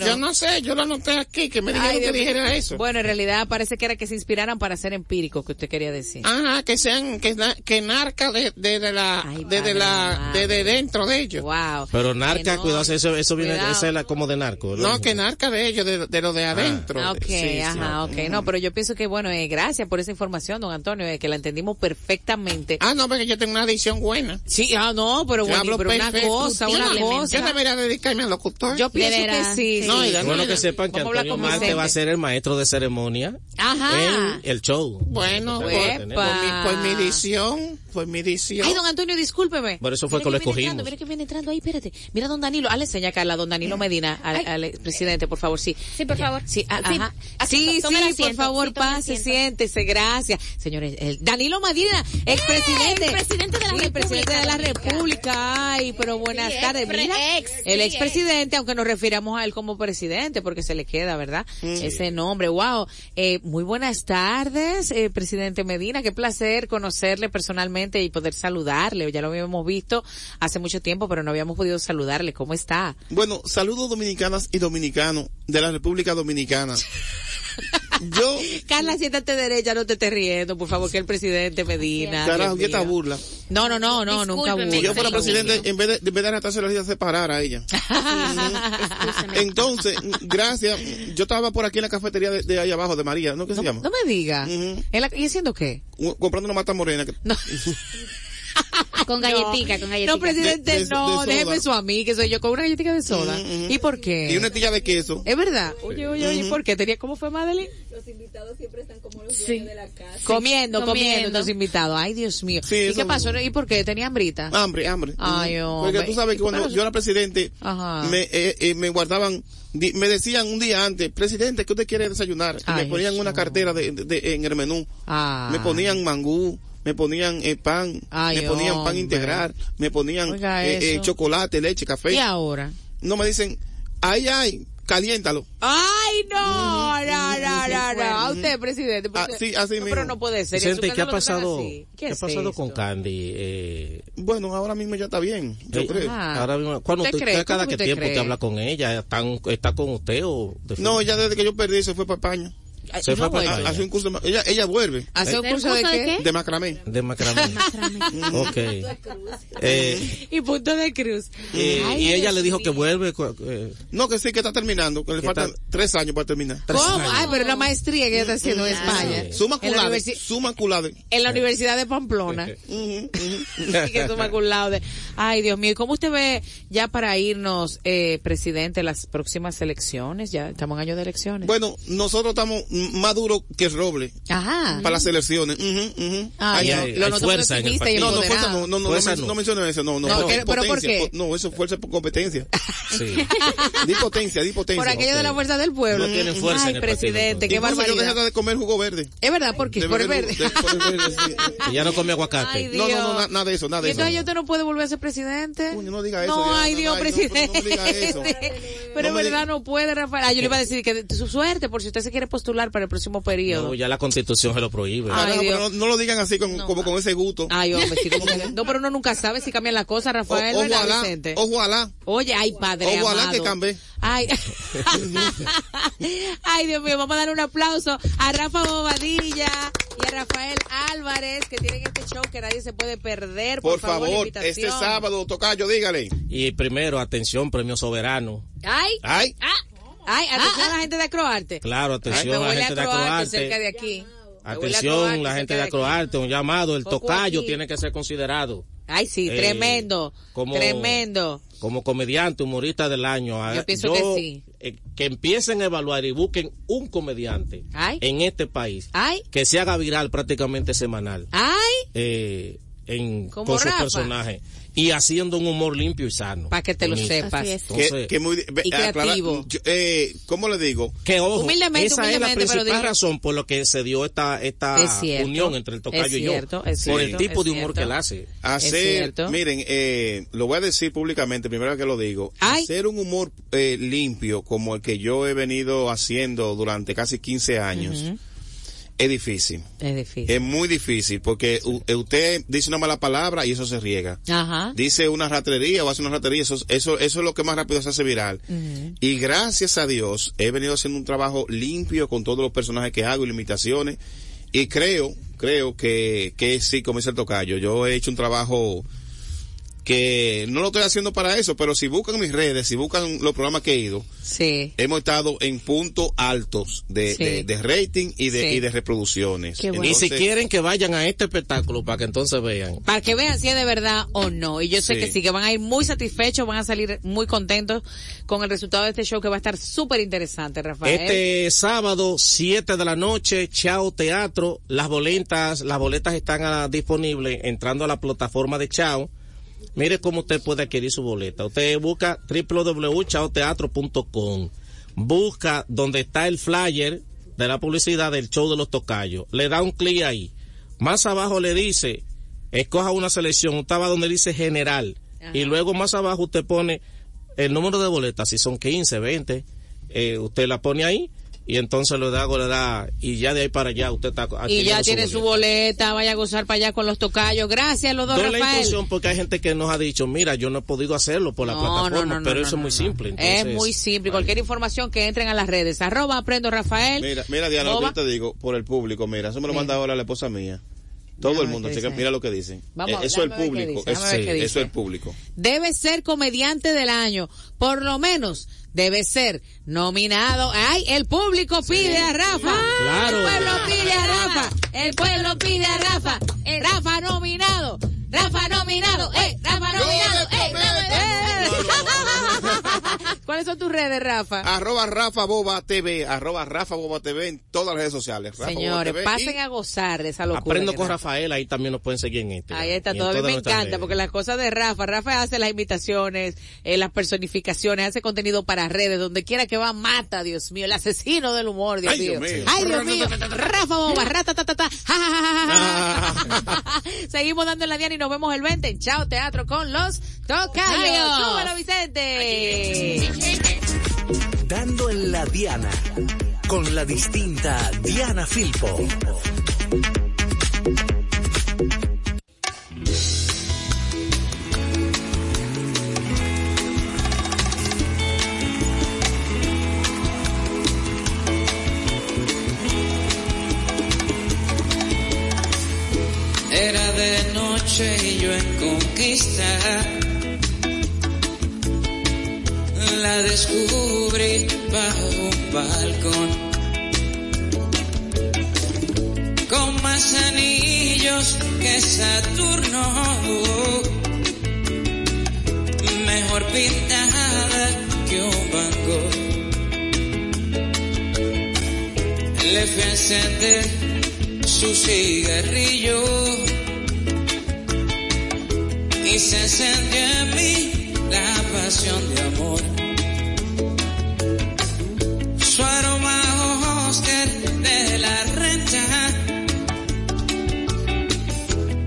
Yo no sé, yo lo anoté aquí, que me dijeron que dijera eso.
Bueno, en realidad parece que era que se inspiraran para ser empíricos, que usted quería decir.
Ajá, que sean, que, que narca de, de, de la,
Ay,
de, la,
amado.
de, de dentro de ellos.
Wow.
Pero narca,
no,
cuidado, eso, eso viene,
cuidado.
esa es la como de narco.
No, que narca de ellos, de, de lo de adentro.
Ah, ok,
Sí, sí.
ajá, ok. No, pero yo pienso que, bueno, eh, gracias por esa información, don Antonio, eh, que la entendimos perfectamente.
Ah, no, porque yo tengo una adicción buena.
Sí, ah, no, pero, bueno,
hablo
pero una cosa,
Yo
una cosa.
Yo debería dedicarme al locutor.
Yo pienso que sí.
sí.
No,
Bueno, que sepan que
a
Antonio Marte va a ser el maestro de ceremonia
Ajá.
en el show.
Bueno, por,
Epa.
por mi, edición, por mi edición.
Ay, don Antonio, discúlpeme.
Por eso fue que lo escogimos.
entrando, Mira que viene entrando ahí, espérate. Mira, don Danilo. Hazle seña, Carla, don Danilo Medina, al, al presidente, por favor, sí.
Sí, por favor.
Sí, a-
Sí,
ajá. Sí, sí, por favor, pase, siéntese, gracias. Señores, el Danilo Medina, expresidente.
El presidente de la
Sí, el presidente de la
República
República. Ay, pero buenas
Sí,
tardes.
ex-
Mira,
ex,
el
sí,
expresidente, aunque nos refiramos a él como presidente, porque se le queda, ¿verdad? Ese nombre, wow. Eh, muy buenas tardes, eh, presidente Medina. Qué placer conocerle personalmente y poder saludarle. Ya lo habíamos visto hace mucho tiempo, pero no habíamos podido saludarle. ¿Cómo está?
Bueno, saludos dominicanas y dominicanos de la República Dominicana. yo.
Carla, siéntate derecha, no te estés riendo, por favor, que el presidente Medina.
Carajo, ¿qué esta burla?
No, no, no, no, nunca burla.
Si yo fuera presidente, en vez de, en vez de arrestarse, lo haría separar a ella. Entonces, gracias. Yo estaba por aquí en la cafetería de, de ahí abajo, de María, ¿no? ¿Qué se llama?
No me diga. ¿En la- ¿Y haciendo qué?
Comprando una mata morena. que-
Con galletica, con galletica.
No, presidente,
De- de-
no,
de
déjeme eso a mí, que soy yo con una galletita de soda. ¿Y por qué?
Y una tilla de queso.
Es verdad. Oye, oye, oye, ¿por qué? Tenía, ¿Cómo fue, Madeline? Comiendo, comiendo,
Comiendo.
los invitados. Ay, Dios mío.
Sí,
¿Y qué pasó? ¿Y por qué? ¿Tenía hambrita?
Hambre, hambre.
Ay, hombre.
Porque tú sabes que cuando yo era presidente,
Ajá.
me, eh, eh, me guardaban, me decían un día antes, presidente, ¿qué usted quiere desayunar? Y
Ay,
me ponían una cartera de, de- de- en el menú.
Ah.
Me ponían mangú, me ponían eh, pan,
Ay,
me ponían pan
hombre.
integral, me ponían eh, eh, chocolate, leche, café.
¿Y ahora?
No me dicen, ay, ay, caliéntalo.
Ay, no, no, no, no, no. A usted, presidente.
Ah, sí, así
no,
mismo.
Pero no puede ser. Casa
¿qué ha pasado,
así.
¿qué ha pasado con? Candy? Eh,
Bueno, ahora mismo ya está bien, yo
eh,
creo.
Ajá.
ahora mismo, ¿cuándo
¿Usted
usted-
cree?
cada
¿Cómo
qué tiempo
cree?
usted habla con ella? ¿Están- ¿Está con usted o
No, ella desde que yo perdí se fue para España.
Ay,
Se
no
fue para
vuelve.
España.
Hace un curso de, ella, ella vuelve.
¿Hace un
¿El
curso de qué?
De macramé.
de macramé? ok. Eh,
Y punto de cruz.
eh,
Ay,
y ella
Dios
le dijo que vuelve. eh,
No, que sí, que está terminando, que le faltan
está-
tres años para terminar.
¿Cómo? Ay, pero la maestría que ella está haciendo en España.
Suma
En la,
culade,
universi-
suma culade.
en la Universidad de Pamplona. Sí, que suma cum laude. Ay, Dios mío. ¿Y ¿Cómo usted ve ya para irnos, eh, presidente, las próximas elecciones? Ya estamos en año de elecciones.
Bueno, nosotros estamos más duros que el roble
Ajá.
para las elecciones.
Ah, yo
hay-
lo
hay
noto muy
fuerza en el
No, no, fuerza no, no, no,
Fuerza
no,
no.
no menciones eso, no, no.
No,
no,
¿qué- pero ¿por qué?
No, eso es fuerza por competencia.
sí.
Di potencia, di potencia.
Por aquello de la fuerza del pueblo.
No tienen fuerza
Ay,
en el
presidente, qué
Incluso yo
barbaridad.
dejé de comer jugo verde.
Es verdad, ¿por qué?
De
Por el verde.
de- por el verde, sí.
Y ya no come aguacate.
Ay,
No, no, no, nada de eso, nada de
¿Y
eso.
entonces usted no puede volver a ser presidente?
No diga eso,
No, ay Dios, presidente.
no, no diga eso.
Pero en verdad no puede, Rafael. Ah, yo le iba a decir que su suerte por si usted se quiere postular para el próximo periodo.
No, ya la constitución se lo prohíbe.
Ay,
pero no, no lo digan así con- como con ese gusto.
Ay, hombre, sí, como que- no, pero uno nunca sabe si cambian las cosas, Rafael,
O-
¿verdad,
ojalá,
Vicente?
ojalá.
Oye, ay, padre
Ojalá
amado.
que cambie.
Ay. ay, Dios mío, vamos a dar un aplauso a Rafa Bobadilla y a Rafael Álvarez que tienen este show que nadie se puede perder. Por,
Por favor,
invitación.
este sábado, Tocayo, dígale.
Y primero, atención, premio soberano.
Ay,
Ay,
ay, atención a la gente de Acroarte.
Claro, atención a la
huele a
gente de
Acroarte cerca de aquí.
Atención, la gente de. Acroarte, un llamado. El
Poco
tocayo
aquí.
tiene que ser considerado
Ay, sí,
Eh,
tremendo.
como-
Tremendo.
como comediante, humorista del año. Ah,
Yo pienso que sí.
eh, que empiecen a evaluar y busquen un comediante
Ay.
en este país
Ay,
que se haga viral prácticamente semanal
ay,
eh, en,
Como
con sus
Rafa.
personajes y haciendo un humor limpio y sano.
para que te lo sepas.
Así es.
que,
Entonces,
que muy,
Y creativo.
yo, eh, ¿Cómo le digo?
que ojo,
Humildemente,
esa es la
pero
principal razón por lo que se dio esta esta
Es cierto,
unión entre el tocayo y yo
cierto, es
por el tipo de humor
cierto.
que él hace.
Hacer,
cierto.
miren, eh, lo voy a decir públicamente, primero que lo digo,
Ay.
hacer un humor eh, limpio como el que yo he venido haciendo durante casi 15 años es difícil.
Es difícil.
Es muy difícil porque u- eh, usted dice una mala palabra y eso se riega.
Ajá.
Dice una ratrería o hace una ratrería, eso, eso, eso es lo que más rápido se hace viral. Y gracias a Dios he venido haciendo un trabajo limpio con todos los personajes que hago y limitaciones. Y creo, creo que, que sí, como dice el tocayo, yo he hecho un trabajo que no lo estoy haciendo para eso, pero si buscan mis redes, si buscan los programas que he ido,
Sí.
hemos estado en puntos altos de,
Sí.
de, de rating y de,
Sí.
y de reproducciones.
Qué bueno.
y si
Entonces,
quieren que vayan a este espectáculo para que entonces vean.
Para que vean si es de verdad o no. Y yo sé
Sí.
que sí, que van a ir muy satisfechos, van a salir muy contentos con el resultado de este show que va a estar súper interesante, Rafael.
Este sábado, 7 de la noche, Chao Teatro. Las boletas, las boletas están ah, disponibles entrando a la plataforma de Chao. Mire cómo usted puede adquirir su boleta. Usted busca www.chaoteatro.com. Busca donde está el flyer de la publicidad del show de los tocayos. Le da un clic ahí. Más abajo le dice, escoja una selección. Usted va donde dice general. Y luego más abajo usted pone el número de boletas, si son 15, 20, eh, usted la pone ahí y entonces le da, le da, y ya de ahí para allá usted está
Y ya tiene su
boleta.
boleta, vaya a gozar para allá con los tocayos. Gracias, los dos,
Doy la
Rafael.
instrucción porque hay gente que nos ha dicho, mira, yo no he podido hacerlo por la
No,
plataforma,
no, no,
pero
no,
eso
no,
es muy
no.
simple.
Es
entonces-
muy simple. Cualquier información que entren a las redes. Arroba aprendo Rafael.
Mira, mira Diana, lo yo te digo, por el público, mira, eso me lo manda ahora la esposa mía. Todo
Déjame
el mundo, checa, mira lo que dicen.
Vamos,
Eh, eso es el público, es-
dice.
eso es el público.
Debe ser comediante del año. Por lo menos debe ser nominado. Ay, el público pide a Rafa.
Claro.
El pueblo pide a Rafa. El pueblo pide a Rafa. El Rafa nominado. Rafa nominado. ¡Eh! Rafa nominado. ¡Eh! ¿Cuáles son tus redes, Rafa?
Arroba Rafa Boba TV, arroba Rafa Boba TV en todas las redes sociales. Rafa Boba
Señores,
TV
pasen a gozar de esa locura.
Aprendo con
Rafa-
Rafael, ahí también nos pueden seguir en este.
Ahí está todo. A mí
todas
me encanta
redes.
porque las cosas de Rafa, Rafa hace las imitaciones, eh, las personificaciones, hace contenido para redes, donde quiera que va, mata, Dios mío, el asesino del humor, Dios
Ay,
mío.
Dios mío.
Ay, Dios mío. Rafa Boba, ratatatata, ja, ja, ja, ja, ja, ja. Seguimos dando la Diana y nos vemos el 20 en Chao Teatro con los Tocayos. Súbalo, Vicente.
Dando en la Diana con la distinta Diana Filpo.
Era de noche y yo en conquista. La descubrí bajo un balcón. Con más anillos que Saturno, mejor pintada que un Gogh. Le fui a encender su cigarrillo y se encendió en mí la pasión de amor. Su aroma Oscar de la renta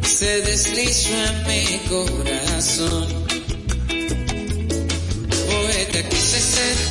se deslizó en mi corazón. Poeta quise ser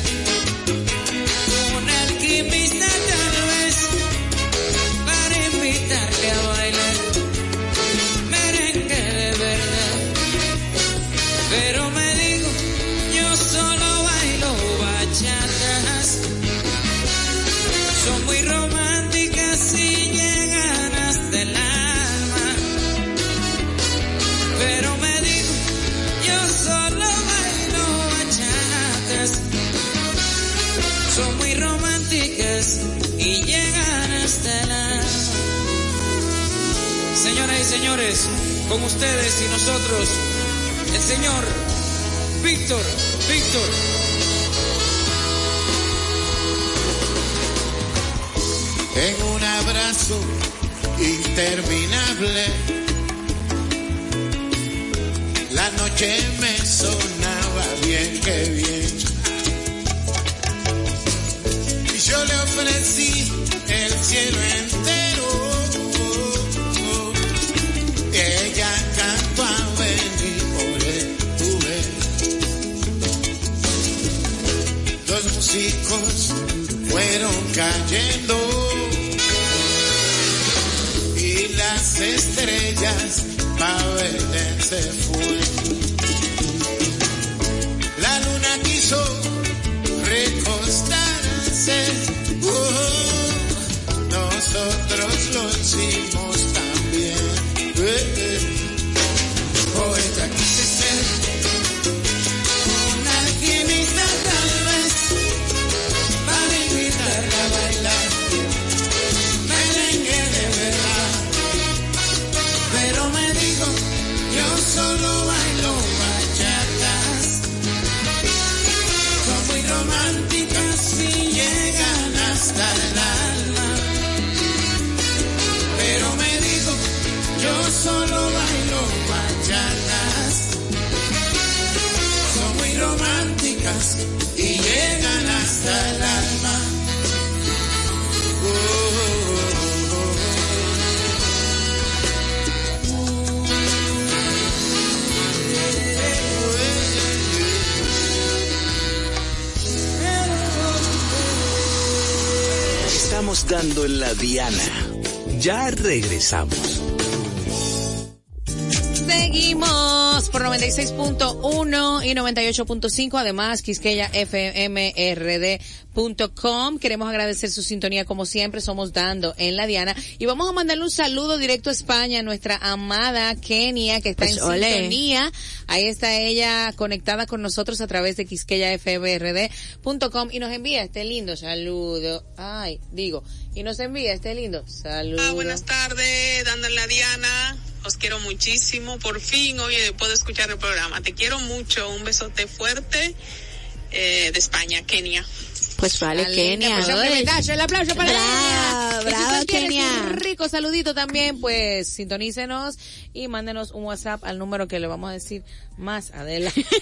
con ustedes y nosotros, el señor Víctor, Víctor.
en un abrazo interminable. La noche me sonaba bien, que bien. Y yo le ofrecí el cielo entero. Los músicos fueron cayendo. Y las estrellas pa' Belén se fue. La luna quiso recostarse, oh, nosotros lo hicimos
dando en la diana. Ya regresamos.
Seguimos por 96.1 y 98.5, además quisqueyafmrd.com. Queremos agradecer su sintonía como siempre, somos dando en la Diana y vamos a mandarle un saludo directo a España, a nuestra amada Kenia que está
Pues,
en
ole.
sintonía. Ahí está ella conectada con nosotros a través de quisqueyafmrd.com y nos envía este lindo saludo. Ay, digo, y nos envía este lindo saludo.
Ah, buenas tardes, dándole la Diana. Os quiero muchísimo. Por fin hoy puedo escuchar el programa. Te quiero mucho. Un besote fuerte eh, de España, Kenia.
Pues vale, Kenia.
pues, el aplauso para
Bravo,
Kenia.
Bravo, Kenia.
un rico saludito también, pues sintonícenos y mándenos un WhatsApp al número que le vamos a decir más adelante.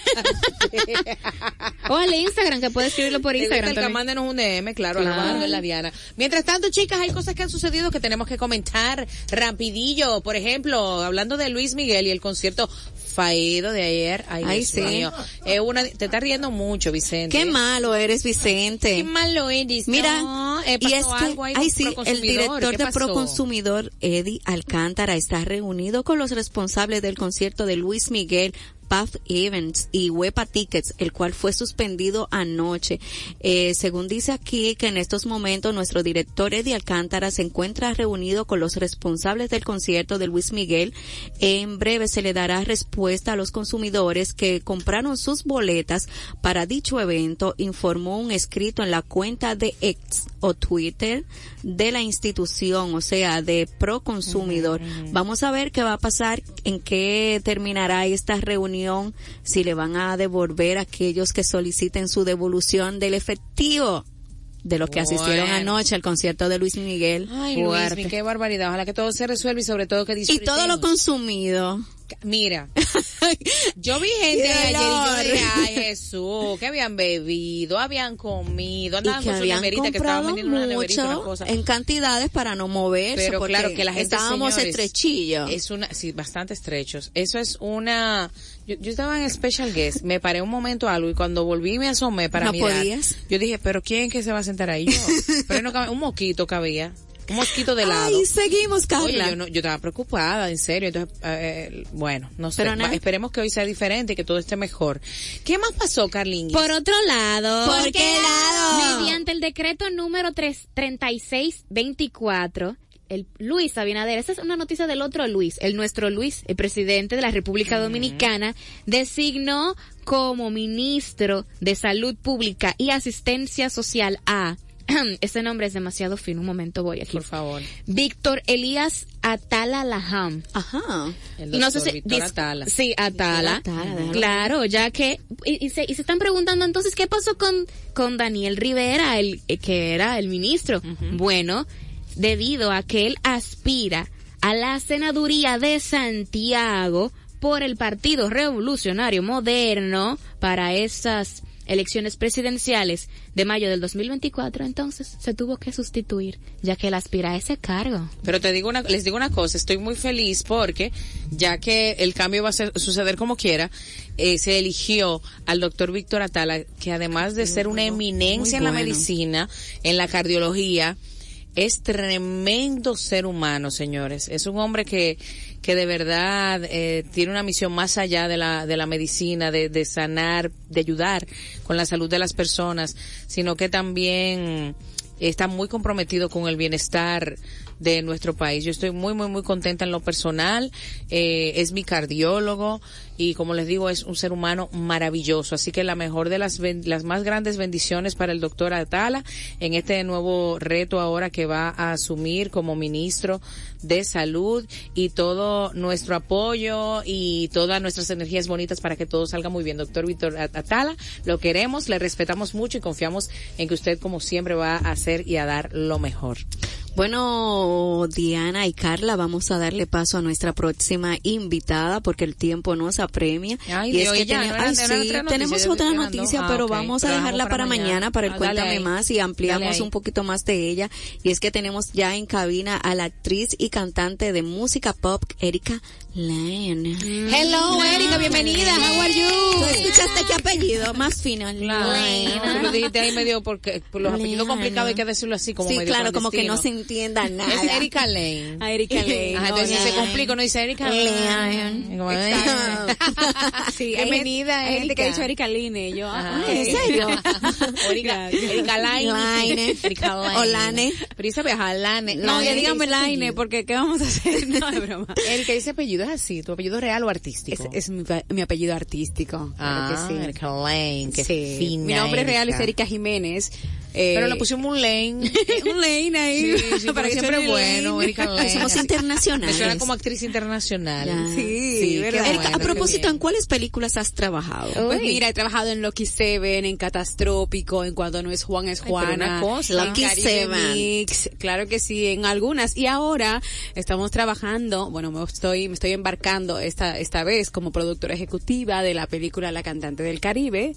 O al Instagram, que puede escribirlo por Instagram
que mándenos un DM, claro,
Claro.
en la Diana. Mientras tanto, chicas, hay cosas que han sucedido que tenemos que comentar rapidillo. Por ejemplo, hablando de Luis Miguel y el concierto Faído de ayer. Ay,
Ay,
Dios
sí.
mío. Es una, te estás riendo mucho, Vicente.
Qué malo eres, Vicente.
Qué malo eres.
Mira,
No, eh,
y es que, ay sí, el director
¿Qué
de? Proconsumidor, Eddie Alcántara, está reunido con los responsables del concierto de Luis Miguel Puff Events y Huepa Tickets, el cual fue suspendido anoche. Eh, según dice aquí que en estos momentos nuestro director Eddie Alcántara se encuentra reunido con los responsables del concierto de Luis Miguel. En breve se le dará respuesta a los consumidores que compraron sus boletas para dicho evento, informó un escrito en la cuenta de X o Twitter de la institución, o sea, de Proconsumidor. Vamos a ver qué va a pasar, en qué terminará esta reunión, si le van a devolver a aquellos que soliciten su devolución del efectivo de los que asistieron anoche al concierto de Luis Miguel.
Ay,
Fuerte.
Luis, qué barbaridad. Ojalá que todo se resuelva y sobre todo que
y
disfruten.
todo lo consumido.
Mira, yo vi gente ayer y yo dije, ay Jesús, que habían bebido, habían comido,
Y
andaban con su neverita, que estaban
comprado
vendiendo una neverita, una
mucho
cosa.
en cantidades para no moverse.
Pero
porque
claro que la gente
estábamos
señores,
estrechillos.
Es una, sí, bastante estrechos. Eso es una, yo, yo estaba en Special Guest, me paré un momento algo y cuando volví me asomé para
¿No
mirar.
podías?
Yo dije, pero ¿quién que se va a sentar ahí? Yo. pero no cabía, un mosquito cabía. Un mosquito de lado.
Ay, seguimos, Carla.
Oye, yo, no, yo estaba preocupada, en serio. Entonces, eh, bueno, no sé.
Pero
Esperemos que hoy sea diferente y que todo esté mejor. ¿Qué más pasó, Carlín?
Por otro lado,
¿Por qué lado?
mediante el decreto número 3, 3624, el Luis Abinader, esta es una noticia del otro Luis, el nuestro Luis, el presidente de la República Dominicana, designó como ministro de Salud Pública y Asistencia Social a este nombre es demasiado fino, un momento voy aquí.
Por favor.
Víctor Elías Atala Laham.
Ajá.
El
No sé si
Víctor Atala.
Sí, Atala.
Atala.
Claro, ya que y, y se, y se están preguntando entonces qué pasó con con Daniel Rivera, el eh, que era el ministro. Bueno, debido a que él aspira a la senaduría de Santiago por el Partido Revolucionario Moderno para esas elecciones presidenciales de mayo del 2024, entonces se tuvo que sustituir, ya que él aspira a ese cargo.
Pero te digo una, les digo una cosa, estoy muy feliz porque ya que el cambio va a ser- suceder como quiera, eh, se eligió al doctor Víctor Atala, que además de ser una eminencia en la medicina, en la cardiología, es tremendo ser humano, señores. Es un hombre que, que de verdad eh, tiene una misión más allá de la, de la medicina, de, de sanar, de ayudar con la salud de las personas, sino que también está muy comprometido con el bienestar de nuestro país. Yo estoy muy, muy, muy contenta en lo personal. Eh, es mi cardiólogo y como les digo, es un ser humano maravilloso. Así que la mejor de las, las más grandes bendiciones para el doctor Atala en este nuevo reto ahora que va a asumir como ministro de salud y todo nuestro apoyo y todas nuestras energías bonitas para que todo salga muy bien. Doctor Víctor At- Atala, lo queremos, le respetamos mucho y confiamos en que usted como siempre va a hacer y a dar lo mejor.
Bueno, Diana y Carla, vamos a darle paso a nuestra próxima invitada porque el tiempo nos apremia.
Ay,
y es que
ya,
tene-
no era-
ay,
no
sí,
otra noticia,
tenemos
yo
otra
estoy hablando.
noticia,
Ah,
pero
ok.
vamos a dejarla para,
para
mañana,
mañana.
para el
Ah,
Cuéntame. Más y ampliamos un poquito más de ella. Y es que tenemos ya en cabina a la actriz y cantante de música pop, Erika Lane.
Hello, Erika, bienvenida. How are you?
¿Tú escuchaste qué apellido? Más fino. Lane.
Tú lo dijiste ahí medio porque por los apellidos
Lane.
complicados hay que decirlo así como
Sí,
medio
claro, como que no se entienda nada.
Es Erika Lane.
A Erika Lane.
Ajá, entonces
no,
si se complica, uno dice Erika Lane.
Lane.
Sí,
Bienvenida,
hay gente que ha
Erika.
dicho Erika Line. Yo, ah,
¿En serio?
Erika, Erika Line.
Line.
Erika Line.
O Lane.
Pero esa vieja Lane.
No, ya
Erika, ese
Line, porque ¿qué vamos a hacer? No, es broma.
Erika, ese apellido es así, tu apellido real o artístico.
Es, es mi, mi apellido artístico.
ah,
claro que sí.
Erika Lane, qué
Sí.
fina.
Mi nombre real es
Erika.
Erika Jiménez. Eh,
Pero le pusimos un Lane.
un lane ahí.
Sí, sí, pero siempre bueno. Erika Lane.
Somos
así.
internacionales.
Me suena como actriz internacional.
Ya.
Sí, ¿verdad?
Erika,
bueno,
a propósito. ¿en cuáles películas has trabajado?
Pues mira, he trabajado en Lucky Seven, en Catastrópico, en Cuando no es Juan es Juana,
Lucky Seven.
Mix, claro que sí, en algunas. Y ahora estamos trabajando, bueno, me estoy, me estoy embarcando esta, esta vez como productora ejecutiva de la película La Cantante del Caribe,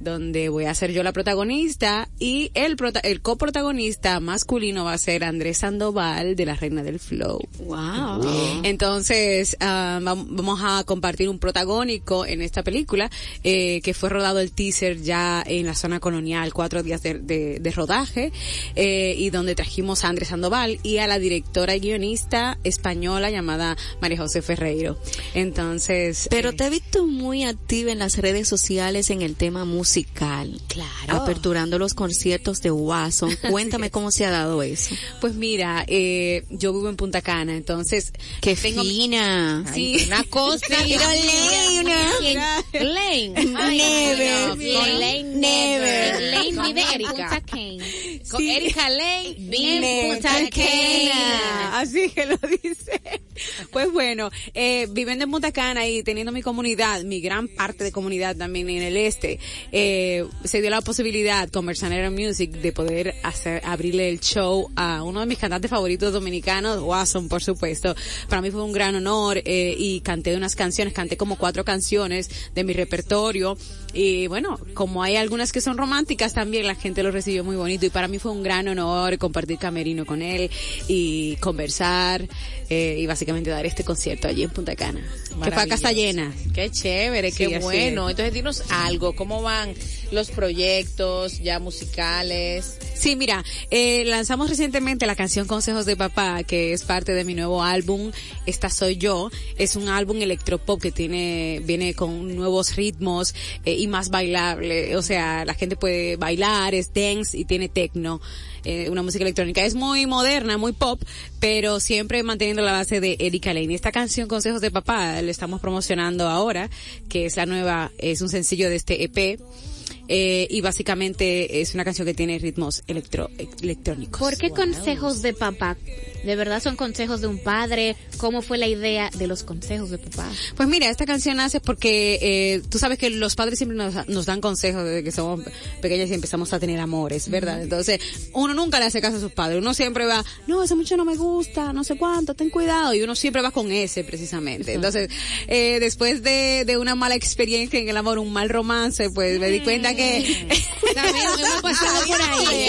donde voy a ser yo la protagonista y el prota el coprotagonista masculino va a ser Andrés Sandoval de La Reina del Flow.
Wow.
Entonces, vam- vamos a compartir un protagónico en esta película, eh, que fue rodado el teaser ya en la zona colonial, cuatro días de, de- de rodaje, eh, y donde trajimos a Andrés Sandoval y a la directora y guionista española llamada María José Ferreiro. Entonces,
Pero
eh,
te he visto muy activa en las redes sociales en el tema musical.
Claro.
Aperturando los conciertos de Watson. Cuéntame cómo se ha dado eso.
pues mira, eh, yo vivo en Punta Cana, entonces
Qué
tengo
fina.
Sí.
Una cosa.
Pero Lane.
Lane.
Never.
Lane vive Erika. Con. Erika Lane vive en
Punta.
Cana.
Así que lo dice. Pues bueno, eh, viviendo en Punta Cana y teniendo mi comunidad, mi gran parte de comunidad también en el este, eh, se dio la posibilidad con Mercenary Music de poder hacer, abrirle el show a uno de mis cantantes favoritos dominicanos, Watson, por supuesto. Para mí fue un gran honor eh, y canté unas canciones, canté como cuatro canciones de mi repertorio y bueno, como hay algunas que son románticas también, la gente lo recibió muy bonito y para mí fue un gran honor compartir camerino con él y conversar eh, y básicamente dar este concierto allí en Punta Cana, que fue a casa llena.
Qué chévere,
Sí,
qué bueno.
es.
Entonces dinos algo, ¿cómo van los proyectos ya musicales?
Sí, mira, eh, lanzamos recientemente la canción Consejos de Papá, que es parte de mi nuevo álbum, Esta Soy Yo. Es un álbum electropop que tiene, viene con nuevos ritmos eh, y más bailable. O sea, la gente puede bailar, es dance y tiene techno. eh, una música electrónica. Es muy moderna, muy pop, pero siempre manteniendo la base de Erika Lane. Esta canción Consejos de Papá la estamos promocionando ahora, que es la nueva, es un sencillo de este EP. Eh, y básicamente es una canción que tiene ritmos electro, electrónicos.
¿Por qué consejos de papá? ¿De verdad son consejos de un padre? ¿Cómo fue la idea de los consejos de papá?
Pues mira, esta canción nace porque eh, tú sabes que los padres siempre nos, nos dan consejos desde que somos pequeños y empezamos a tener amores, ¿verdad? Entonces, uno nunca le hace caso a sus padres. Uno siempre va, no, ese mucho no me gusta, no sé cuánto, ten cuidado. Y uno siempre va con ese precisamente. Entonces, eh, después de, de una mala experiencia en el amor, un mal romance, pues me di cuenta que...
También hemos pasado por ahí.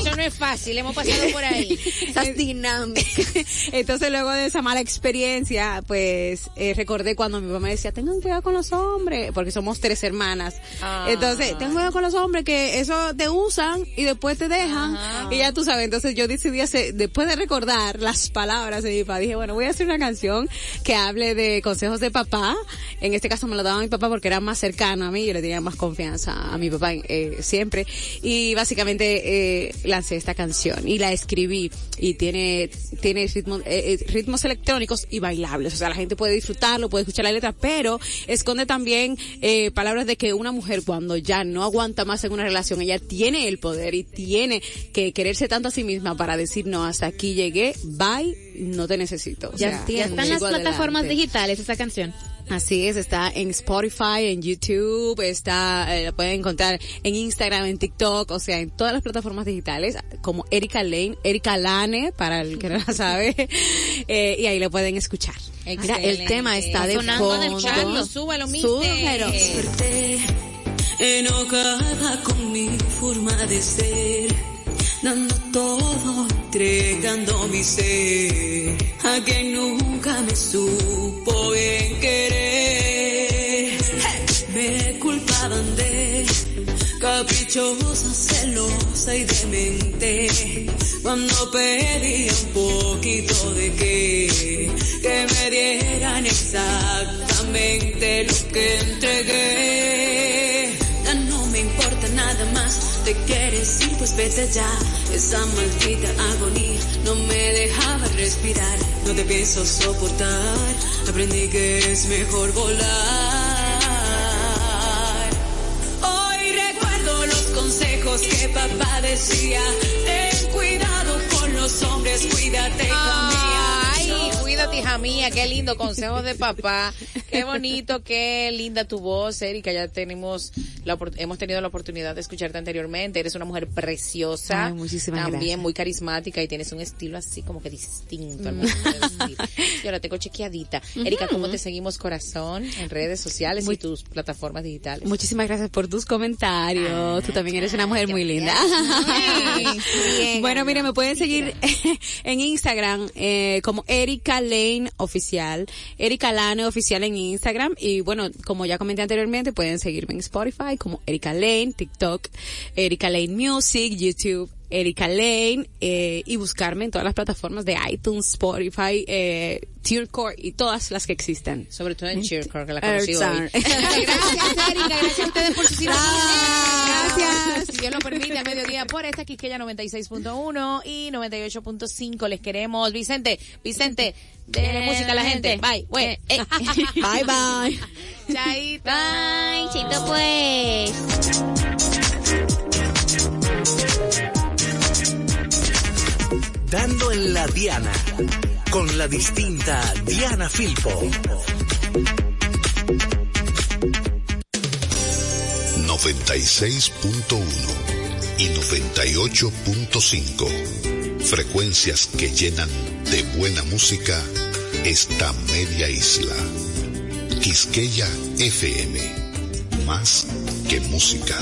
Eso no es fácil, hemos pasado por ahí.
Esas dinámicas.
Entonces luego de esa mala experiencia, pues eh, recordé cuando mi mamá me decía, tengan cuidado con los hombres, porque somos tres hermanas.
Ah.
Entonces, ten cuidado con los hombres que eso te usan y después te dejan. Y ya tú sabes, entonces yo decidí hacer, después de recordar las palabras de mi papá, dije, bueno, voy a hacer una canción que hable de consejos de papá. En este caso me lo daba mi papá porque era más cercano a mí, yo le tenía más confianza a mi papá eh, siempre. Y básicamente eh, lancé esta canción y la escribí y tiene, tiene ritmos, eh, eh, ritmos electrónicos y bailables. O sea, la gente puede disfrutarlo, puede escuchar la letra, pero esconde también eh, palabras de que una mujer cuando ya no aguanta más en una relación, ella tiene el poder y tiene que quererse tanto a sí misma para decir, no, hasta aquí llegué, bye, no te necesito. O
Ya,
sea,
ya está en las plataformas digitales esa canción.
Así es, está en Spotify, en YouTube, está, eh, la pueden encontrar en Instagram, en TikTok, o sea, en todas las plataformas digitales, como Erika Lane, Erika Lane, para el que no la sabe, eh, y ahí lo pueden escuchar.
Mira, el tema está de
Sonando de
fondo.
fondo, súbalo,
enojada con mi forma de ser.
Dando todo, entregando mi ser a quien nunca me supo bien querer. Me culpaban de caprichosa, celosa y demente. Cuando pedía un poquito de qué, que me dieran exactamente lo que entregué. Más, te quieres ir, pues vete ya. Esa maldita agonía no me dejaba respirar, no te pienso soportar. Aprendí que es mejor volar. Hoy recuerdo los consejos que papá decía. Ten cuidado con los hombres, cuídate, hija
cuídate, hija mía, qué lindo consejo de papá. Qué bonito, qué linda tu voz, Erika. Ya tenemos la, hemos tenido la oportunidad de escucharte anteriormente. Eres una mujer preciosa.
Ay, muchísimas
También
gracias.
muy carismática y tienes un estilo así como que distinto al momento de vestir. Y ahora tengo chequeadita. Erika, ¿cómo te seguimos, corazón? En redes sociales y tus plataformas digitales.
Muchísimas gracias por tus comentarios. Tú también eres una mujer muy linda. bueno, mire, me pueden seguir en Instagram eh, como Erika Lane Oficial. Erika Lane Oficial en Instagram. Y bueno, como ya comenté anteriormente, pueden seguirme en Spotify como Erika Lane, TikTok, Erika Lane Music, YouTube. Erika Lane eh, y buscarme en todas las plataformas de iTunes, Spotify, eh, TuneCore y todas las que existen.
Sobre todo en Cheercore, que la conocí hoy. Gracias, Erika. Gracias a ustedes por su sintonía.
Gracias.
Si Dios lo permite, a mediodía por esta Quisqueya 96.1 y 98.5. Les queremos. Vicente, Vicente, de música a la gente. Bye. Bye.
Bye, bye.
Chaito.
Bye, chito pues.
Dando en la Diana, con la distinta Diana Filpo.
96.1 y 98.5. Frecuencias que llenan de buena música esta media isla. Quisqueya FM. Más que música.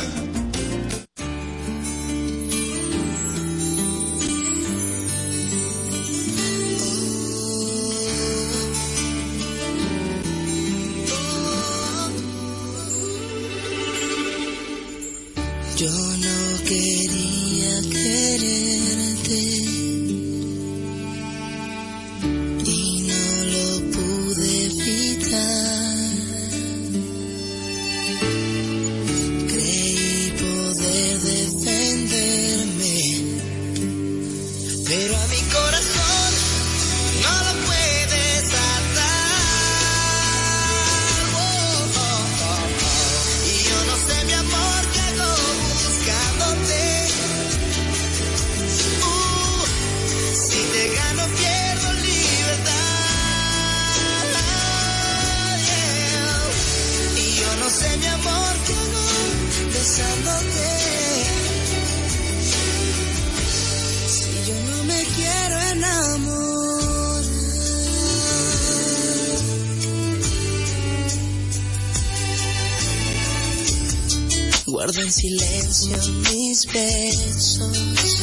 En silencio mis besos.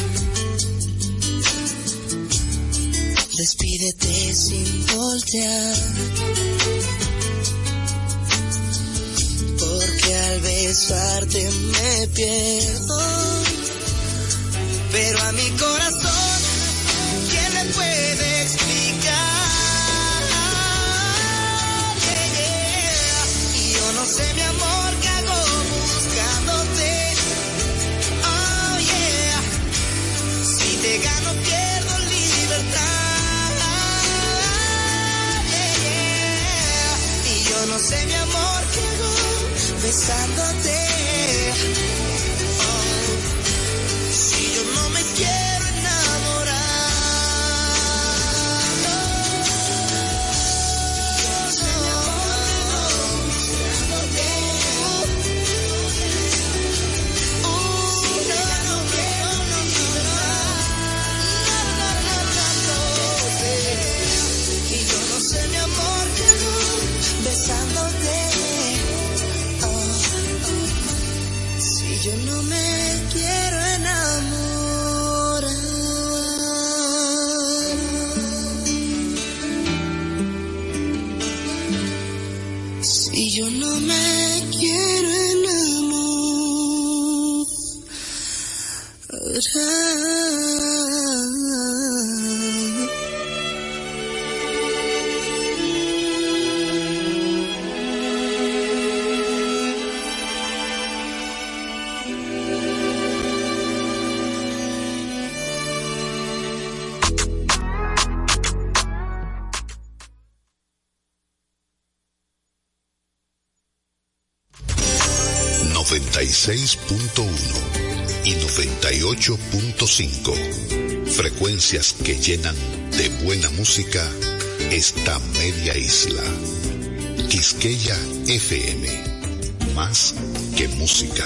Despídete sin voltear. Porque al besarte me pierdo. Pero a mi corazón, Sé mi amor que besándote. Yo no me quiero
96.1 y 98.5. Frecuencias que llenan de buena música esta media isla. Quisqueya FM. Más que música.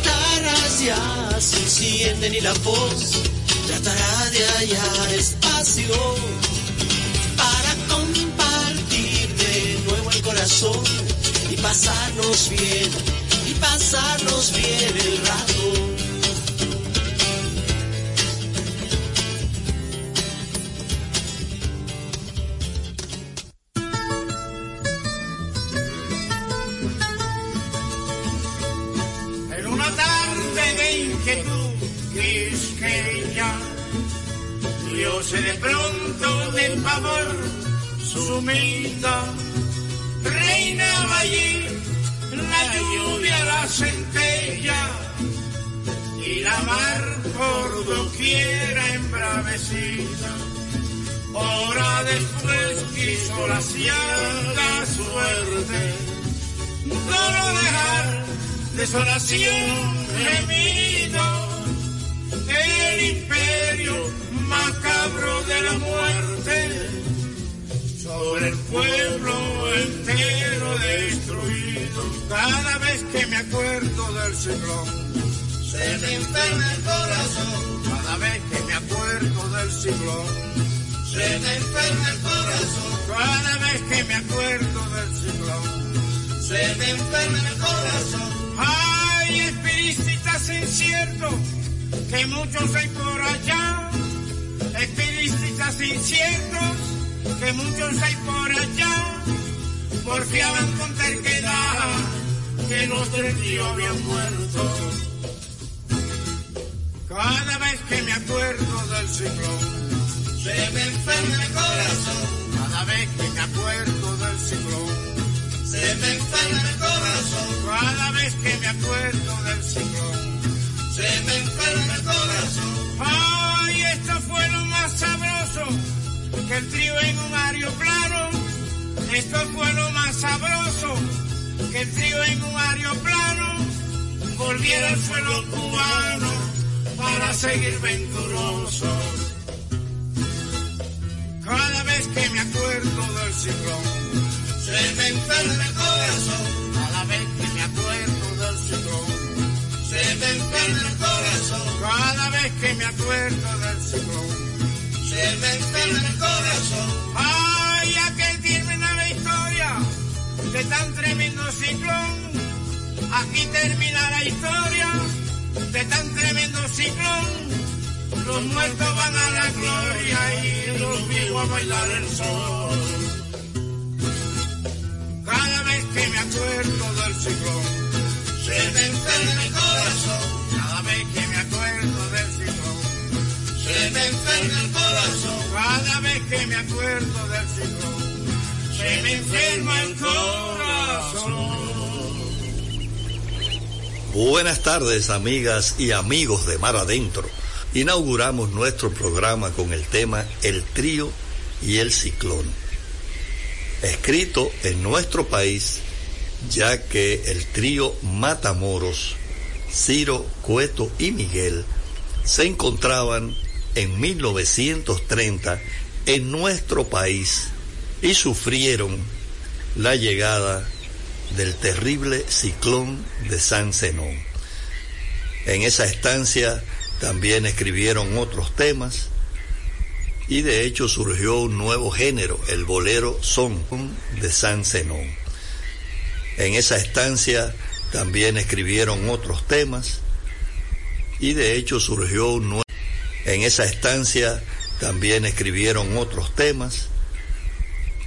ya se encienden y la voz tratará de hallar espacio para compartir de nuevo el corazón y pasarnos bien, y pasarnos bien el rato.
Sumida, reinaba allí la lluvia, la centella, y la mar por doquiera embravecida. Hora después quiso la ciega suerte, solo dejar desolación gemido, el imperio macabro de la muerte, sobre el pueblo entero destruido. Cada vez que me acuerdo del ciclón, se me enferma el corazón. Cada vez que me acuerdo del ciclón, se me enferma el corazón. Cada vez que me acuerdo del ciclón, se me enferma el corazón. Ay, espiritistas inciertos, que muchos hay por allá. Espiritistas inciertos, que muchos hay por allá. Porfiaban con terquedad que los del tío habían muerto. Cada vez que me acuerdo del ciclón, se me enferma el corazón. Cada vez que me acuerdo del ciclón, se me enferma el corazón. Cada vez que me acuerdo del ciclón, se me enferma el corazón. Ay, esto fue lo más sabroso que el trío en un aeroplano. Esto fue lo más sabroso que el trío en un aeroplano volviera al suelo cubano para seguir venturoso. Cada vez que me acuerdo del ciclón, se me enferma el corazón. Cada vez que me acuerdo del ciclón, se me enferma el corazón. Cada vez que me acuerdo del ciclón, se me enferma el corazón. Ay, aquel termina la historia de tan tremendo ciclón. Aquí termina la historia de tan tremendo ciclón. Los muertos van a la gloria y los vivos a bailar el sol. Cada vez que me acuerdo del ciclón, se me enferma el corazón. Cada vez que se me enferma el corazón. Cada vez que me acuerdo del ciclón, se me enferma el corazón.
Buenas tardes, amigas y amigos de Mar Adentro. Inauguramos nuestro programa con el tema El trío y el ciclón. Escrito en nuestro país, ya que el trío Matamoros, Ciro, Cueto y Miguel se encontraban en 1930 en nuestro país y sufrieron la llegada del terrible ciclón de San Zenón. En esa estancia también escribieron otros temas y de hecho surgió un nuevo género, el bolero son de San Zenón. En esa estancia también escribieron otros temas y de hecho surgió un nuevo... En esa estancia también escribieron otros temas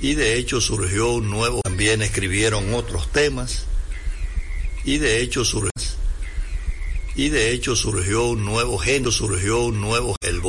y de hecho surgió un nuevo... También escribieron otros temas y de hecho surgió... Y de hecho surgió un nuevo género, surgió un nuevo... El